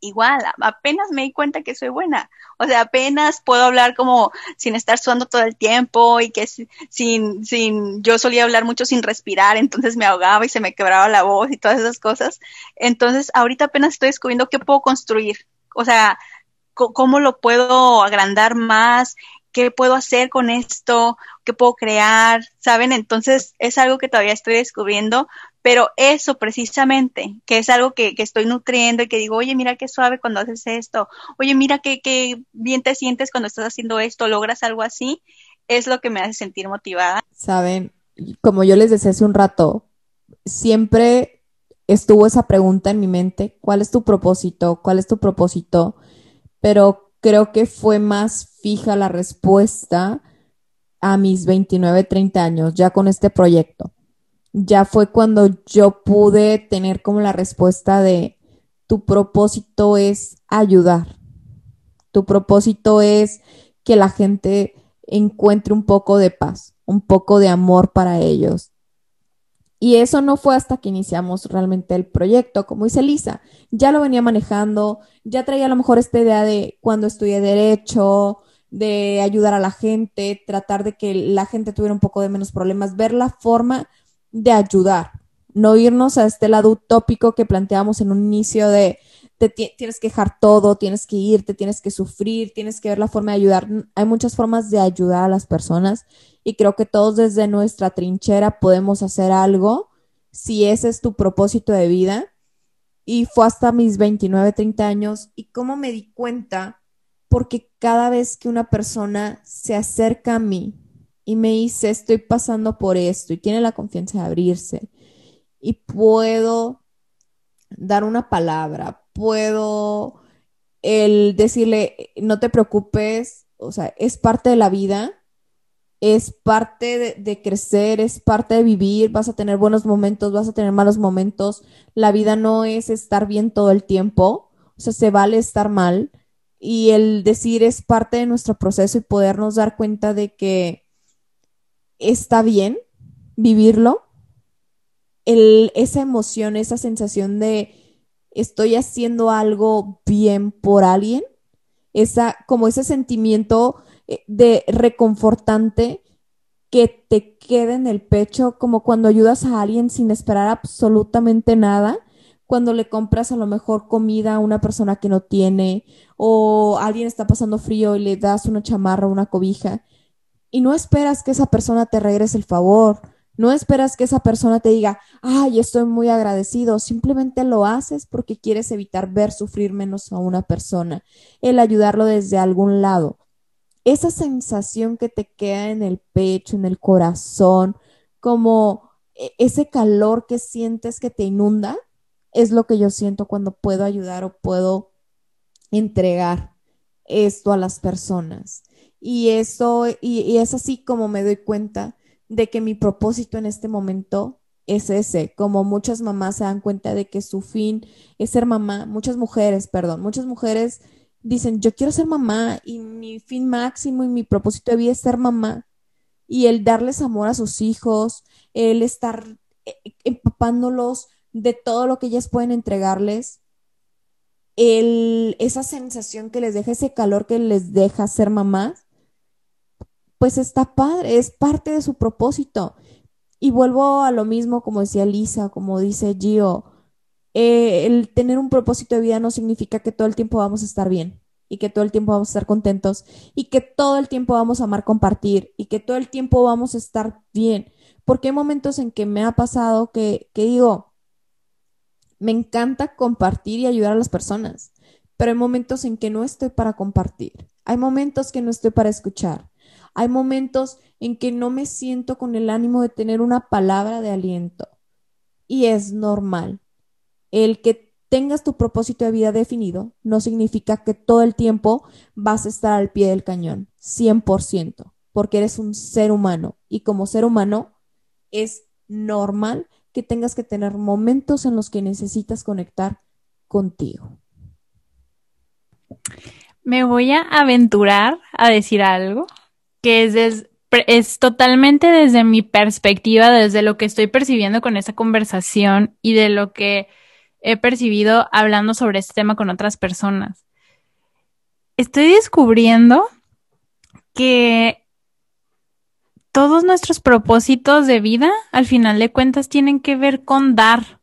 S6: igual, apenas me di cuenta que soy buena. O sea, apenas puedo hablar como sin estar sudando todo el tiempo y que sin, sin, yo solía hablar mucho sin respirar, entonces me ahogaba y se me quebraba la voz y todas esas cosas. Entonces, ahorita apenas estoy descubriendo qué puedo construir. O sea, cómo lo puedo agrandar más, qué puedo hacer con esto, qué puedo crear, ¿saben? Entonces es algo que todavía estoy descubriendo, pero eso precisamente, que es algo que, estoy nutriendo y que digo, oye, mira qué suave cuando haces esto, oye, mira qué, qué bien te sientes cuando estás haciendo esto, logras algo así, es lo que me hace sentir motivada.
S5: Saben, como yo les decía hace un rato, siempre estuvo esa pregunta en mi mente, ¿cuál es tu propósito? ¿Cuál es tu propósito? Pero creo que fue más fija la respuesta a mis 29, 30 años, ya con este proyecto. Ya fue cuando yo pude tener como la respuesta de, tu propósito es ayudar. Tu propósito es que la gente encuentre un poco de paz, un poco de amor para ellos. Y eso no fue hasta que iniciamos realmente el proyecto, como dice Lisa, ya lo venía manejando, ya traía a lo mejor esta idea de cuando estudié derecho, de ayudar a la gente, tratar de que la gente tuviera un poco de menos problemas, ver la forma de ayudar, no irnos a este lado utópico que planteamos en un inicio de te tienes que dejar todo, tienes que irte, tienes que sufrir, tienes que ver la forma de ayudar. Hay muchas formas de ayudar a las personas y creo que todos desde nuestra trinchera podemos hacer algo si ese es tu propósito de vida. Y fue hasta mis 29, 30 años y cómo me di cuenta, porque cada vez que una persona se acerca a mí y me dice, estoy pasando por esto y tiene la confianza de abrirse y puedo dar una palabra, puedo el decirle, no te preocupes, o sea, es parte de la vida, es parte de, crecer, es parte de vivir, vas a tener buenos momentos, vas a tener malos momentos, la vida no es estar bien todo el tiempo, o sea, se vale estar mal. Y el decir es parte de nuestro proceso y podernos dar cuenta de que está bien vivirlo, el, esa emoción, esa sensación de estoy haciendo algo bien por alguien, esa, como ese sentimiento de reconfortante que te queda en el pecho, como cuando ayudas a alguien sin esperar absolutamente nada, cuando le compras a lo mejor comida a una persona que no tiene, o alguien está pasando frío y le das una chamarra, una cobija, y no esperas que esa persona te regrese el favor, no esperas que esa persona te diga, ay, estoy muy agradecido. Simplemente lo haces porque quieres evitar ver sufrir menos a una persona, el ayudarlo desde algún lado. Esa sensación que te queda en el pecho, en el corazón, como e, ese calor que sientes que te inunda, es lo que yo siento cuando puedo ayudar o puedo entregar esto a las personas. Y eso, y, y es así como me doy cuenta de que mi propósito en este momento es ese, como muchas mamás se dan cuenta de que su fin es ser mamá, muchas mujeres, perdón, muchas mujeres dicen, yo quiero ser mamá y mi fin máximo y mi propósito de vida es ser mamá y el darles amor a sus hijos, el estar eh, empapándolos de todo lo que ellas pueden entregarles, el, esa sensación que les deja, ese calor que les deja ser mamás, pues está padre, es parte de su propósito. Y vuelvo a lo mismo, como decía Lisa, como dice Gio, eh, el tener un propósito de vida no significa que todo el tiempo vamos a estar bien y que todo el tiempo vamos a estar contentos y que todo el tiempo vamos a amar compartir y que todo el tiempo vamos a estar bien. Porque hay momentos en que me ha pasado que, que digo, me encanta compartir y ayudar a las personas, pero hay momentos en que no estoy para compartir. Hay momentos que no estoy para escuchar. Hay momentos en que no me siento con el ánimo de tener una palabra de aliento. Y es normal. El que tengas tu propósito de vida definido no significa que todo el tiempo vas a estar al pie del cañón, 100%, porque eres un ser humano y como ser humano es normal que tengas que tener momentos en los que necesitas conectar contigo.
S1: Me voy a aventurar a decir algo que es, es totalmente desde mi perspectiva, desde lo que estoy percibiendo con esta conversación y de lo que he percibido hablando sobre este tema con otras personas. Estoy descubriendo que todos nuestros propósitos de vida, al final de cuentas, tienen que ver con dar.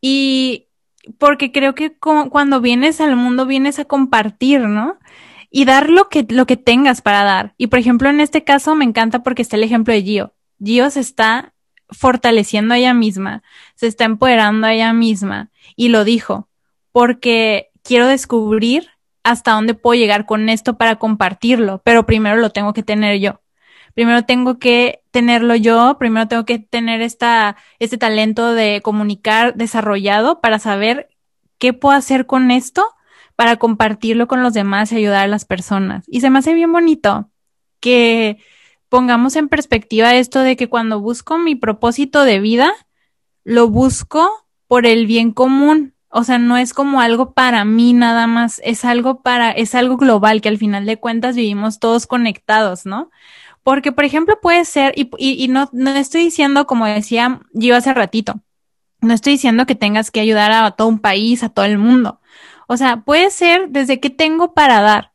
S1: Y porque creo que cuando vienes al mundo vienes a compartir, ¿no? y dar lo que, lo que tengas para dar. Y por ejemplo, en este caso me encanta porque está el ejemplo de Gio. Gio se está fortaleciendo a ella misma, se está empoderando a ella misma y lo dijo, porque quiero descubrir hasta dónde puedo llegar con esto para compartirlo, pero primero lo tengo que tener yo. primero tengo que tenerlo yo, primero tengo que tener esta, este talento de comunicar desarrollado para saber qué puedo hacer con esto para compartirlo con los demás y ayudar a las personas. Y se me hace bien bonito que pongamos en perspectiva esto de que cuando busco mi propósito de vida, lo busco por el bien común. O sea, no es como algo para mí nada más, es algo para, es algo global que al final de cuentas vivimos todos conectados, ¿no? Porque, por ejemplo, puede ser, y, y, no, no estoy diciendo, como decía yo hace ratito, no estoy diciendo que tengas que ayudar a todo un país, a todo el mundo. O sea, puede ser desde qué tengo para dar.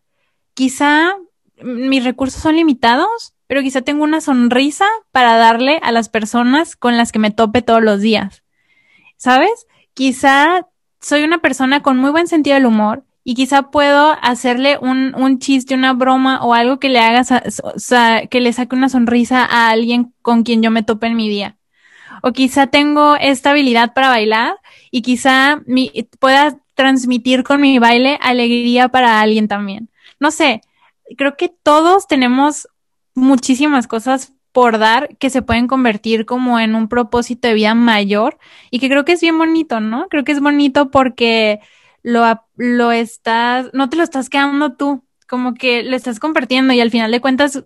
S1: Quizá mis recursos son limitados, pero quizá tengo una sonrisa para darle a las personas con las que me tope todos los días. ¿Sabes? Quizá soy una persona con muy buen sentido del humor y quizá puedo hacerle un, un chiste, una broma o algo que le haga, que le saque una sonrisa a alguien con quien yo me tope en mi día. O quizá tengo esta habilidad para bailar y quizá pueda transmitir con mi baile alegría para alguien también. No sé, creo que todos tenemos muchísimas cosas por dar que se pueden convertir como en un propósito de vida mayor y que creo que es bien bonito, ¿no? Creo que es bonito porque lo, lo estás, no te lo estás quedando tú, como que lo estás compartiendo y al final de cuentas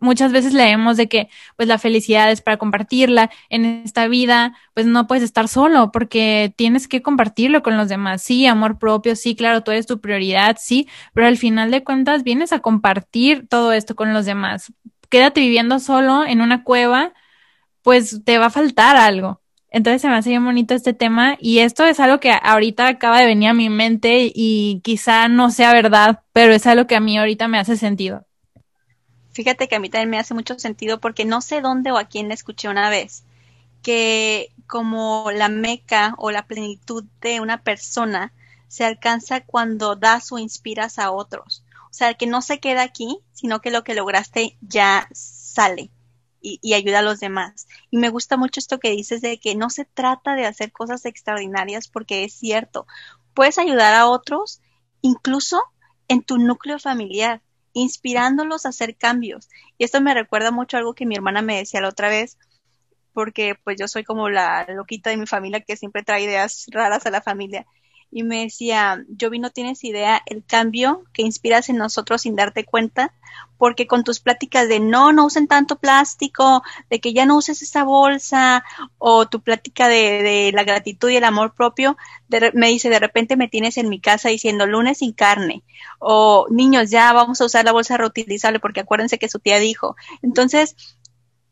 S1: muchas veces leemos de que pues la felicidad es para compartirla en esta vida, pues no puedes estar solo porque tienes que compartirlo con los demás. Sí, amor propio, sí, claro, tú eres tu prioridad, sí, pero al final de cuentas vienes a compartir todo esto con los demás. Quédate viviendo solo en una cueva, pues te va a faltar algo. Entonces se me hace bien bonito este tema y esto es algo que ahorita acaba de venir a mi mente y quizá no sea verdad, pero es algo que a mí ahorita me hace sentido.
S6: Fíjate que a mí también me hace mucho sentido porque no sé dónde o a quién le escuché una vez que como la meca o la plenitud de una persona se alcanza cuando das o inspiras a otros. O sea, que no se queda aquí, sino que lo que lograste ya sale y, ayuda a los demás. Y me gusta mucho esto que dices de que no se trata de hacer cosas extraordinarias porque es cierto. Puedes ayudar a otros incluso en tu núcleo familiar, inspirándolos a hacer cambios. Y esto me recuerda mucho a algo que mi hermana me decía la otra vez, porque pues yo soy como la loquita de mi familia que siempre trae ideas raras a la familia y me decía, yo vi no tienes idea el cambio que inspiras en nosotros sin darte cuenta, porque con tus pláticas de no, no usen tanto plástico, de que ya no uses esa bolsa, o tu plática de, de la gratitud y el amor propio, me dice, de repente me tienes en mi casa diciendo lunes sin carne, o niños, ya vamos a usar la bolsa reutilizable, porque acuérdense que su tía dijo. Entonces,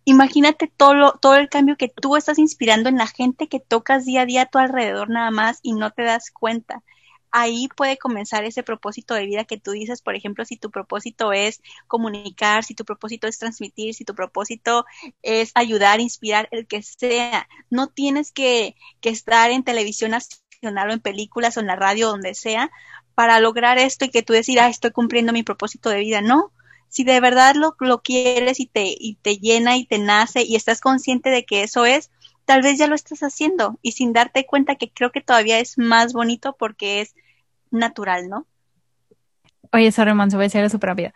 S6: imagínate todo, todo el cambio que tú estás inspirando en la gente que tocas día a día a tu alrededor nada más y no te das cuenta. Ahí puede comenzar ese propósito de vida que tú dices, por ejemplo, si tu propósito es comunicar, si tu propósito es transmitir, si tu propósito es ayudar, inspirar, el que sea. No tienes que, que estar en televisión nacional o en películas o en la radio, donde sea, para lograr esto y que tú decir, ah, estoy cumpliendo mi propósito de vida. No, si de verdad lo, lo quieres y te, y te llena y te nace y estás consciente de que eso es, tal vez ya lo estás haciendo y sin darte cuenta que creo que todavía es más bonito porque es natural, ¿no?
S1: Oye, sorry, se voy a decir súper rápido.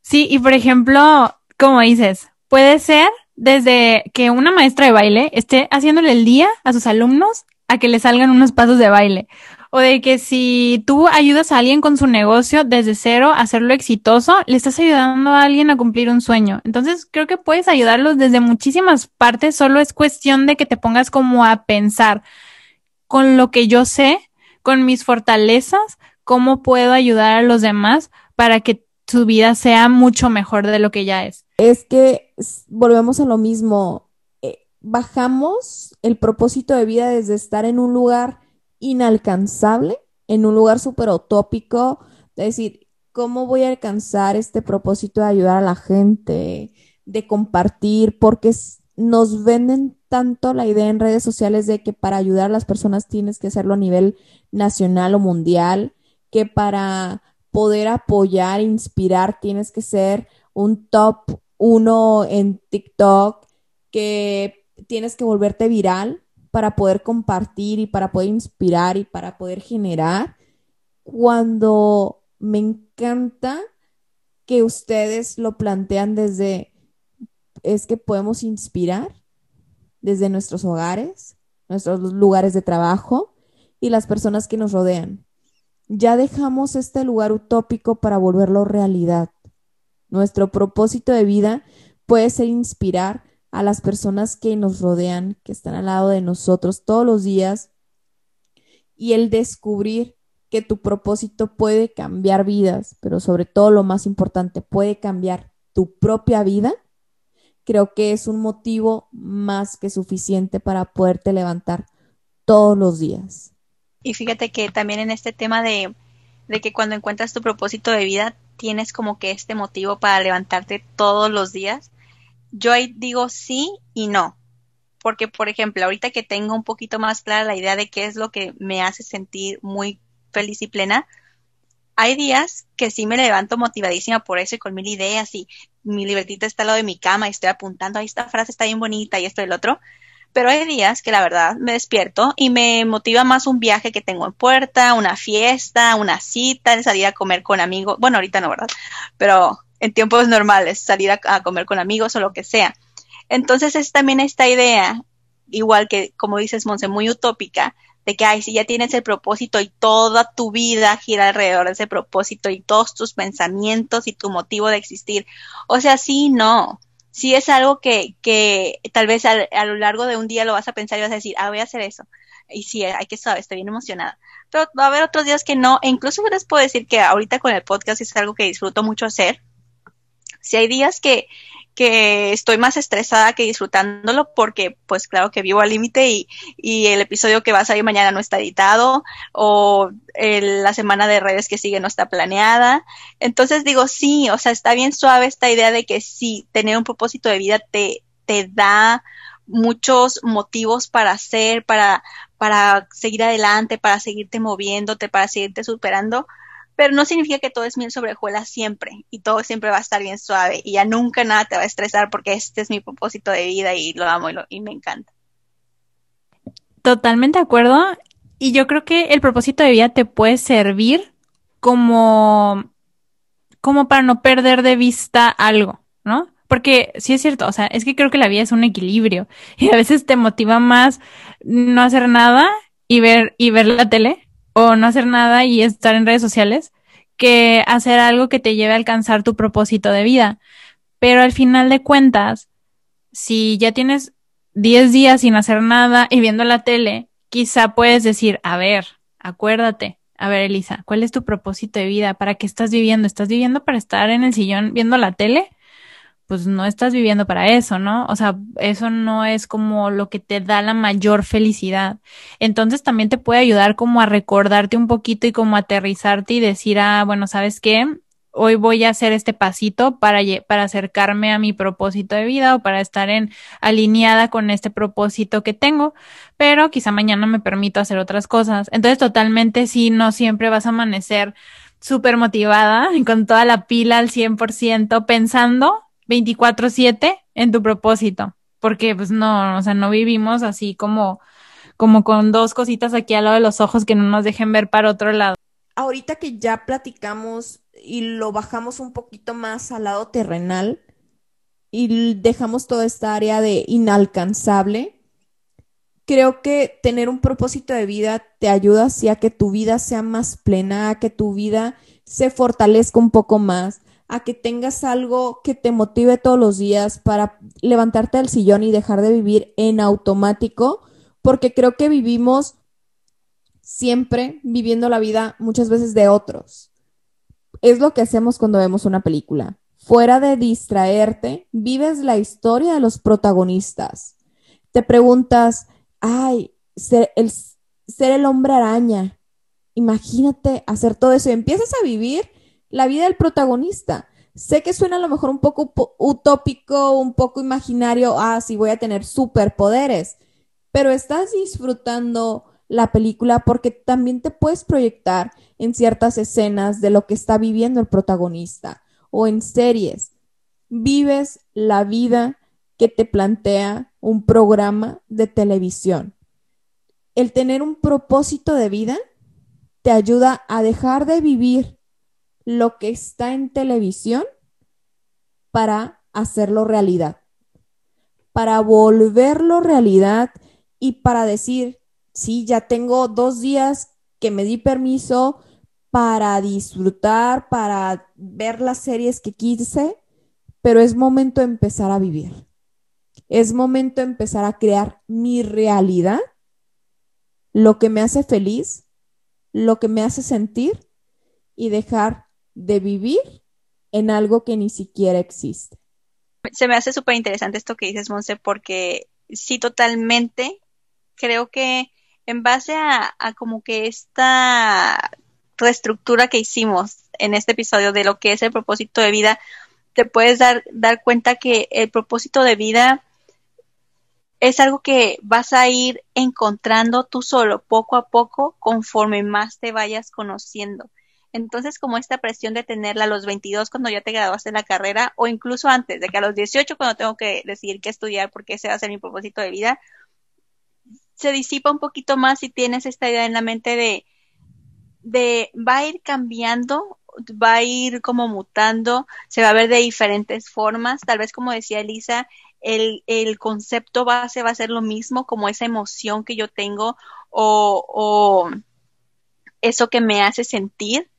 S1: Sí, y por ejemplo, como dices, puede ser desde que una maestra de baile esté haciéndole el día a sus alumnos a que le salgan unos pasos de baile o de que si tú ayudas a alguien con su negocio desde cero a hacerlo exitoso, le estás ayudando a alguien a cumplir un sueño. Entonces, creo que puedes ayudarlos desde muchísimas partes, solo es cuestión de que te pongas como a pensar con lo que yo sé, con mis fortalezas, cómo puedo ayudar a los demás para que su vida sea mucho mejor de lo que ya es.
S5: Es que volvemos a lo mismo. Eh, bajamos el propósito de vida desde estar en un lugar inalcanzable, en un lugar súper utópico, de decir, ¿cómo voy a alcanzar este propósito de ayudar a la gente, de compartir? Porque nos venden tanto la idea en redes sociales de que para ayudar a las personas tienes que hacerlo a nivel nacional o mundial, que para poder apoyar, inspirar, tienes que ser un top uno en TikTok, que tienes que volverte viral para poder compartir y para poder inspirar y para poder generar, cuando me encanta que ustedes lo plantean desde es que podemos inspirar desde nuestros hogares, nuestros lugares de trabajo y las personas que nos rodean. Ya dejamos este lugar utópico para volverlo realidad. Nuestro propósito de vida puede ser inspirar a las personas que nos rodean, que están al lado de nosotros todos los días y el descubrir que tu propósito puede cambiar vidas, pero sobre todo lo más importante, puede cambiar tu propia vida, creo que es un motivo más que suficiente para poderte levantar todos los días.
S6: Y fíjate que también en este tema de, de que cuando encuentras tu propósito de vida, tienes como que este motivo para levantarte todos los días. Yo ahí digo sí y no. Porque, por ejemplo, ahorita que tengo un poquito más clara la idea de qué es lo que me hace sentir muy feliz y plena, hay días que sí me levanto motivadísima por eso y con mil ideas y mi libretita está al lado de mi cama y estoy apuntando, ahí esta frase está bien bonita y esto y el otro. Pero hay días que la verdad me despierto y me motiva más un viaje que tengo en puerta, una fiesta, una cita, salir a comer con amigos. Bueno, ahorita no, ¿verdad? Pero en tiempos normales, salir a, comer con amigos o lo que sea. Entonces es también esta idea, igual que como dices, Monse, muy utópica, de que, ay, si ya tienes el propósito y toda tu vida gira alrededor de ese propósito y todos tus pensamientos y tu motivo de existir. O sea, sí, no. Sí es algo que, que tal vez a, a lo largo de un día lo vas a pensar y vas a decir, ah, voy a hacer eso. Y sí, hay que saber, estoy bien emocionada. Pero va a haber otros días que no. E incluso les puedo decir que ahorita con el podcast es algo que disfruto mucho hacer. Si hay días que, que estoy más estresada que disfrutándolo porque pues claro que vivo al límite y, y, el episodio que va a salir mañana no está editado o la semana de redes que sigue no está planeada. Entonces digo, sí, o sea, está bien suave esta idea de que sí, tener un propósito de vida te, te da muchos motivos para hacer, para, para seguir adelante, para seguirte moviéndote, para seguirte superando, pero no significa que todo es miel sobre hojuelas siempre y todo siempre va a estar bien suave y ya nunca nada te va a estresar porque este es mi propósito de vida y lo amo y, lo, y me encanta.
S1: Totalmente de acuerdo y yo creo que el propósito de vida te puede servir como como para no perder de vista algo, ¿no? Porque sí es cierto, o sea, es que creo que la vida es un equilibrio <laughs> y a veces te motiva más no hacer nada y ver y ver la tele o no hacer nada y estar en redes sociales que hacer algo que te lleve a alcanzar tu propósito de vida. Pero al final de cuentas, si ya tienes 10 días sin hacer nada y viendo la tele, quizá puedes decir, a ver, acuérdate, a ver, Elisa, ¿cuál es tu propósito de vida? ¿Para qué estás viviendo? ¿Estás viviendo para estar en el sillón viendo la tele? Pues no estás viviendo para eso, ¿no? O sea, eso no es como lo que te da la mayor felicidad. Entonces también te puede ayudar como a recordarte un poquito y como aterrizarte y decir, ah, bueno, ¿sabes qué? Hoy voy a hacer este pasito para, para acercarme a mi propósito de vida o para estar en alineada con este propósito que tengo, pero quizá mañana me permito hacer otras cosas. Entonces, totalmente sí, no siempre vas a amanecer súper motivada, <laughs> con toda la pila al 100% pensando 24/7 en tu propósito, porque pues no, o sea, no vivimos así como como con dos cositas aquí al lado de los ojos que no nos dejen ver para otro lado.
S5: Ahorita que ya platicamos y lo bajamos un poquito más al lado terrenal y dejamos toda esta área de inalcanzable, creo que tener un propósito de vida te ayuda así a que tu vida sea más plena, a que tu vida se fortalezca un poco más, a que tengas algo que te motive todos los días para levantarte del sillón y dejar de vivir en automático, porque creo que vivimos siempre viviendo la vida muchas veces de otros. Es lo que hacemos cuando vemos una película. Fuera de distraerte, vives la historia de los protagonistas. Te preguntas, ay, ser el, ser el hombre araña. Imagínate hacer todo eso y empiezas a vivir la vida del protagonista. Sé que suena a lo mejor un poco utópico, un poco imaginario, ah, sí voy a tener superpoderes, pero estás disfrutando la película porque también te puedes proyectar en ciertas escenas de lo que está viviendo el protagonista o en series. Vives la vida que te plantea un programa de televisión. El tener un propósito de vida te ayuda a dejar de vivir lo que está en televisión para hacerlo realidad.
S7: para volverlo realidad y para decir, sí, ya tengo dos días que me di permiso para disfrutar, para ver las series que quise, pero es momento de empezar a vivir. Es momento de empezar a crear mi realidad, lo que me hace feliz, lo que me hace sentir y dejar de vivir en algo que ni siquiera existe.
S6: Se me hace súper interesante esto que dices, Monse, porque sí, totalmente. Creo que en base a, a como que esta reestructura que hicimos en este episodio de lo que es el propósito de vida, te puedes dar, dar cuenta que el propósito de vida es algo que vas a ir encontrando tú solo, poco a poco, conforme más te vayas conociendo. Entonces, como esta presión de tenerla a los 22 cuando ya te graduaste de la carrera, o incluso antes, de que a los 18 cuando tengo que decidir qué estudiar porque ese va a ser mi propósito de vida, se disipa un poquito más si tienes esta idea en la mente de, de va a ir cambiando, va a ir como mutando, se va a ver de diferentes formas, tal vez como decía Elisa, el, el concepto base va a ser lo mismo, como esa emoción que yo tengo o, o eso que me hace sentir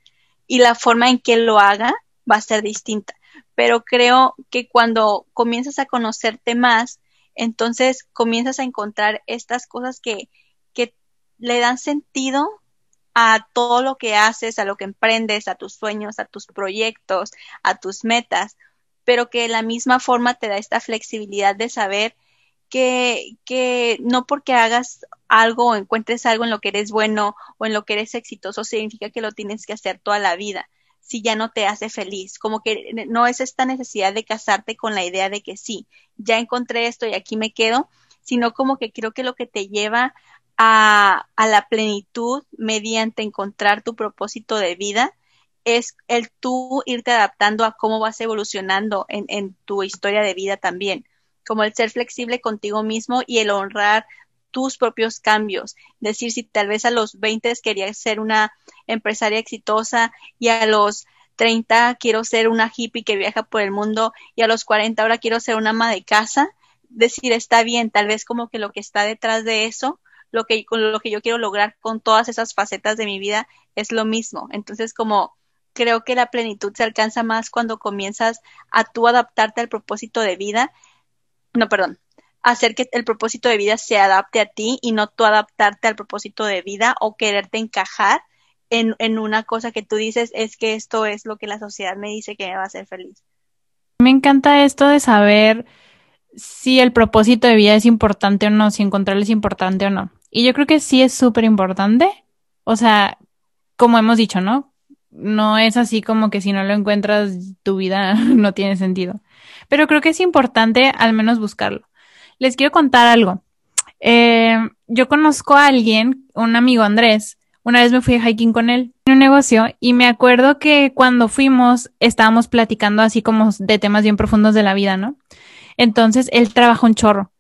S6: y la forma en que lo haga va a ser distinta. Pero creo que cuando comienzas a conocerte más, entonces comienzas a encontrar estas cosas que, que le dan sentido a todo lo que haces, a lo que emprendes, a tus sueños, a tus proyectos, a tus metas, pero que de la misma forma te da esta flexibilidad de saber que, que no porque hagas algo o encuentres algo en lo que eres bueno o en lo que eres exitoso significa que lo tienes que hacer toda la vida si ya no te hace feliz, como que no es esta necesidad de casarte con la idea de que sí, ya encontré esto y aquí me quedo, sino como que creo que lo que te lleva a, a la plenitud mediante encontrar tu propósito de vida es el tú irte adaptando a cómo vas evolucionando en, en tu historia de vida también, como el ser flexible contigo mismo y el honrar tus propios cambios. Decir, si tal vez a los 20 querías ser una empresaria exitosa y a los 30 quiero ser una hippie que viaja por el mundo y a los 40 ahora quiero ser una ama de casa, decir, está bien, tal vez como que lo que está detrás de eso, lo que, con lo que yo quiero lograr con todas esas facetas de mi vida es lo mismo. Entonces, como creo que la plenitud se alcanza más cuando comienzas a tú adaptarte al propósito de vida. No, perdón, hacer que el propósito de vida se adapte a ti y no tú adaptarte al propósito de vida o quererte encajar en, en una cosa que tú dices es que esto es lo que la sociedad me dice que me va a hacer feliz.
S1: Me encanta esto de saber si el propósito de vida es importante o no, si encontrarlo es importante o no. Y yo creo que sí es súper importante. O sea, como hemos dicho, ¿no? no es así como que si no lo encuentras, tu vida <laughs> no tiene sentido. Pero creo que es importante al menos buscarlo. Les quiero contar algo. Eh, yo conozco a alguien, un amigo Andrés, una vez me fui a hiking con él en un negocio y me acuerdo que cuando fuimos estábamos platicando así como de temas bien profundos de la vida, ¿no? Entonces él trabaja un chorro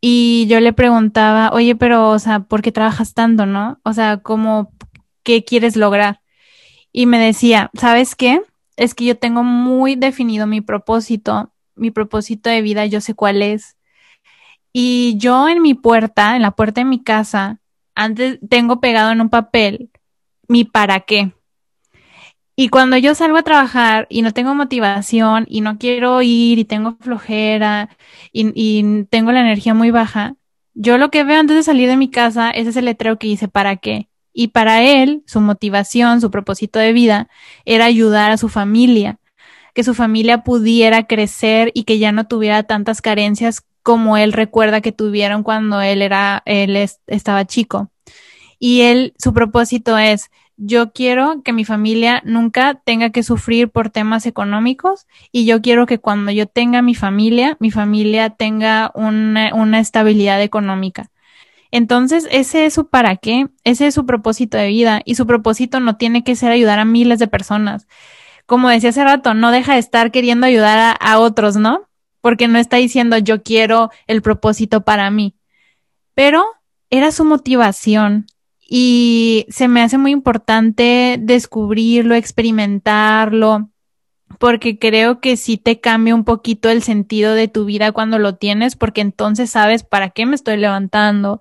S1: y yo le preguntaba, oye, pero, o sea, ¿por qué trabajas tanto, no? O sea, ¿cómo, qué quieres lograr? y me decía, ¿sabes qué? Es que yo tengo muy definido mi propósito, mi propósito de vida, yo sé cuál es. Y yo en mi puerta, en la puerta de mi casa, antes tengo pegado en un papel mi para qué. Y cuando yo salgo a trabajar y no tengo motivación y no quiero ir y tengo flojera y, y, tengo la energía muy baja, yo lo que veo antes de salir de mi casa es ese letrero que dice para qué. Y para él, su motivación, su propósito de vida era ayudar a su familia, que su familia pudiera crecer y que ya no tuviera tantas carencias como él recuerda que tuvieron cuando él era, él estaba chico. Y él, su propósito es, yo quiero que mi familia nunca tenga que sufrir por temas económicos y yo quiero que cuando yo tenga mi familia, mi familia tenga una, una estabilidad económica. Entonces, ese es su para qué, ese es su propósito de vida y su propósito no tiene que ser ayudar a miles de personas. Como decía hace rato, no deja de estar queriendo ayudar a, otros, ¿no? Porque no está diciendo yo quiero el propósito para mí. Pero era su motivación y se me hace muy importante descubrirlo, experimentarlo porque creo que sí te cambia un poquito el sentido de tu vida cuando lo tienes, porque entonces sabes para qué me estoy levantando,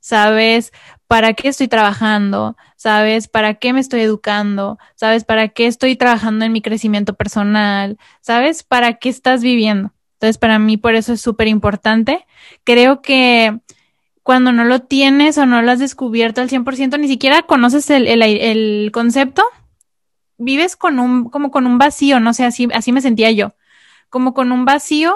S1: sabes para qué estoy trabajando, sabes para qué me estoy educando, sabes para qué estoy trabajando en mi crecimiento personal, sabes para qué estás viviendo. Entonces, para mí por eso es súper importante. Creo que cuando no lo tienes o no lo has descubierto al 100%, ni siquiera conoces el, el, el concepto, vives con un, como con un vacío, no sé, así, así me sentía yo, como con un vacío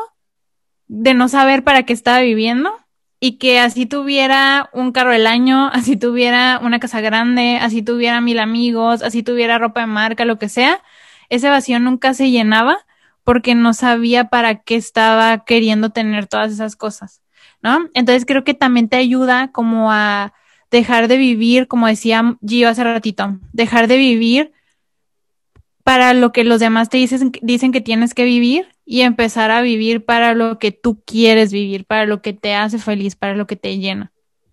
S1: de no saber para qué estaba viviendo y que así tuviera un carro del año, <laughs> así tuviera una casa grande, así tuviera mil amigos, así tuviera ropa de marca, lo que sea, ese vacío nunca se llenaba porque no sabía para qué estaba queriendo tener todas esas cosas, ¿no? Entonces creo que también te ayuda como a dejar de vivir, como decía Gio hace ratito, dejar de vivir para lo que los demás te dicen, dicen que tienes que vivir y empezar a vivir para lo que tú quieres vivir, para lo que te hace feliz, para lo que te llena.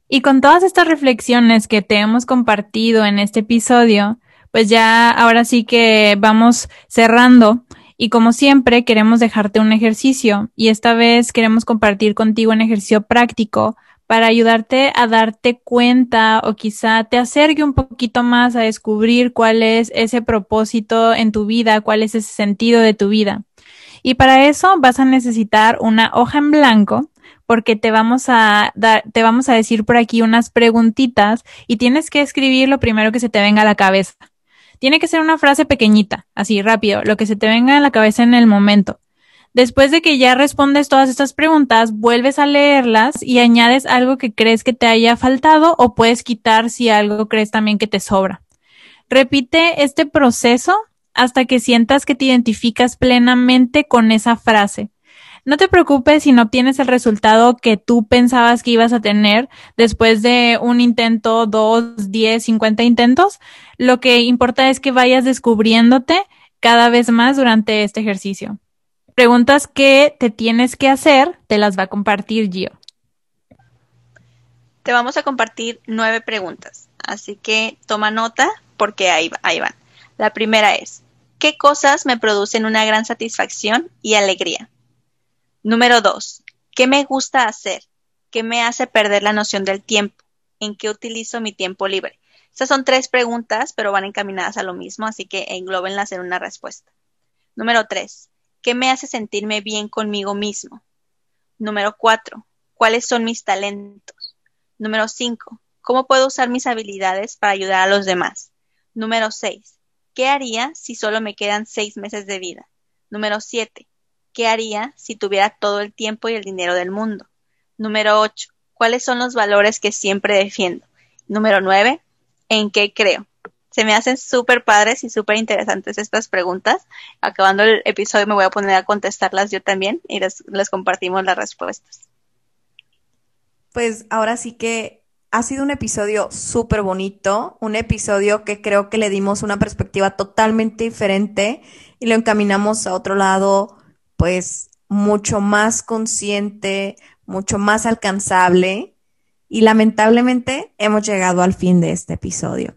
S1: Y con todas estas reflexiones que te hemos compartido en este episodio, pues ya ahora sí que vamos cerrando y como siempre queremos dejarte un ejercicio y esta vez queremos compartir contigo un ejercicio práctico para ayudarte a darte cuenta o quizá te acerque un poquito más a descubrir cuál es ese propósito en tu vida, cuál es ese sentido de tu vida. Y para eso vas a necesitar una hoja en blanco porque te vamos a dar, te vamos a decir por aquí unas preguntitas y tienes que escribir lo primero que se te venga a la cabeza. Tiene que ser una frase pequeñita, así rápido, lo que se te venga a la cabeza en el momento. Después de que ya respondes todas estas preguntas, vuelves a leerlas y añades algo que crees que te haya faltado o puedes quitar si algo crees también que te sobra. Repite este proceso hasta que sientas que te identificas plenamente con esa frase. No te preocupes si no obtienes el resultado que tú pensabas que ibas a tener después de un intento, dos, diez, cincuenta intentos. Lo que importa es que vayas descubriéndote cada vez más durante este ejercicio preguntas que te tienes que hacer, te las va a compartir Gio.
S6: Te vamos a compartir nueve preguntas, así que toma nota porque ahí, ahí van. La primera es, ¿qué cosas me producen una gran satisfacción y alegría? Número dos, ¿qué me gusta hacer? ¿Qué me hace perder la noción del tiempo? ¿En qué utilizo mi tiempo libre? Estas son tres preguntas, pero van encaminadas a lo mismo, así que englóbenlas en una respuesta. Número tres, ¿Qué me hace sentirme bien conmigo mismo? Número cuatro, ¿cuáles son mis talentos? Número cinco, ¿cómo puedo usar mis habilidades para ayudar a los demás? Número seis, ¿qué haría si solo me quedan seis meses de vida? Número siete, ¿qué haría si tuviera todo el tiempo y el dinero del mundo? Número ocho, ¿cuáles son los valores que siempre defiendo? Número nueve, ¿en qué creo? se me hacen súper padres y súper interesantes estas preguntas. Acabando el episodio me voy a poner a contestarlas yo también y les, compartimos las respuestas.
S5: Pues ahora sí que ha sido un episodio súper bonito, un episodio que creo que le dimos una perspectiva totalmente diferente y lo encaminamos a otro lado, pues mucho más consciente, mucho más alcanzable y lamentablemente hemos llegado al fin de este episodio.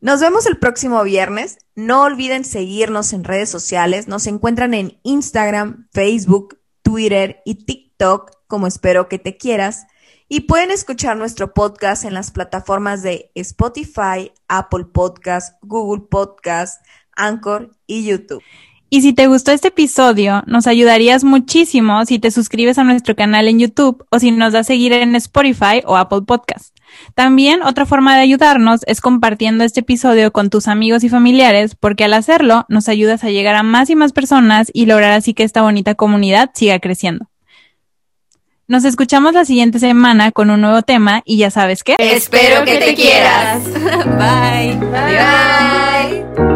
S5: Nos vemos el próximo viernes. No olviden seguirnos en redes sociales. Nos encuentran en Instagram, Facebook, Twitter y TikTok como espero que te quieras. Y pueden escuchar nuestro podcast en las plataformas de Spotify, Apple Podcast, Google Podcast, Anchor y YouTube.
S1: Y si te gustó este episodio, nos ayudarías muchísimo si te suscribes a nuestro canal en YouTube o si nos das seguir en Spotify o Apple Podcast. También otra forma de ayudarnos es compartiendo este episodio con tus amigos y familiares, porque al hacerlo nos ayudas a llegar a más y más personas y lograr así que esta bonita comunidad siga creciendo. Nos escuchamos la siguiente semana con un nuevo tema y ya sabes qué.
S3: Espero que te quieras. <laughs>
S6: Bye.
S3: Bye. Bye.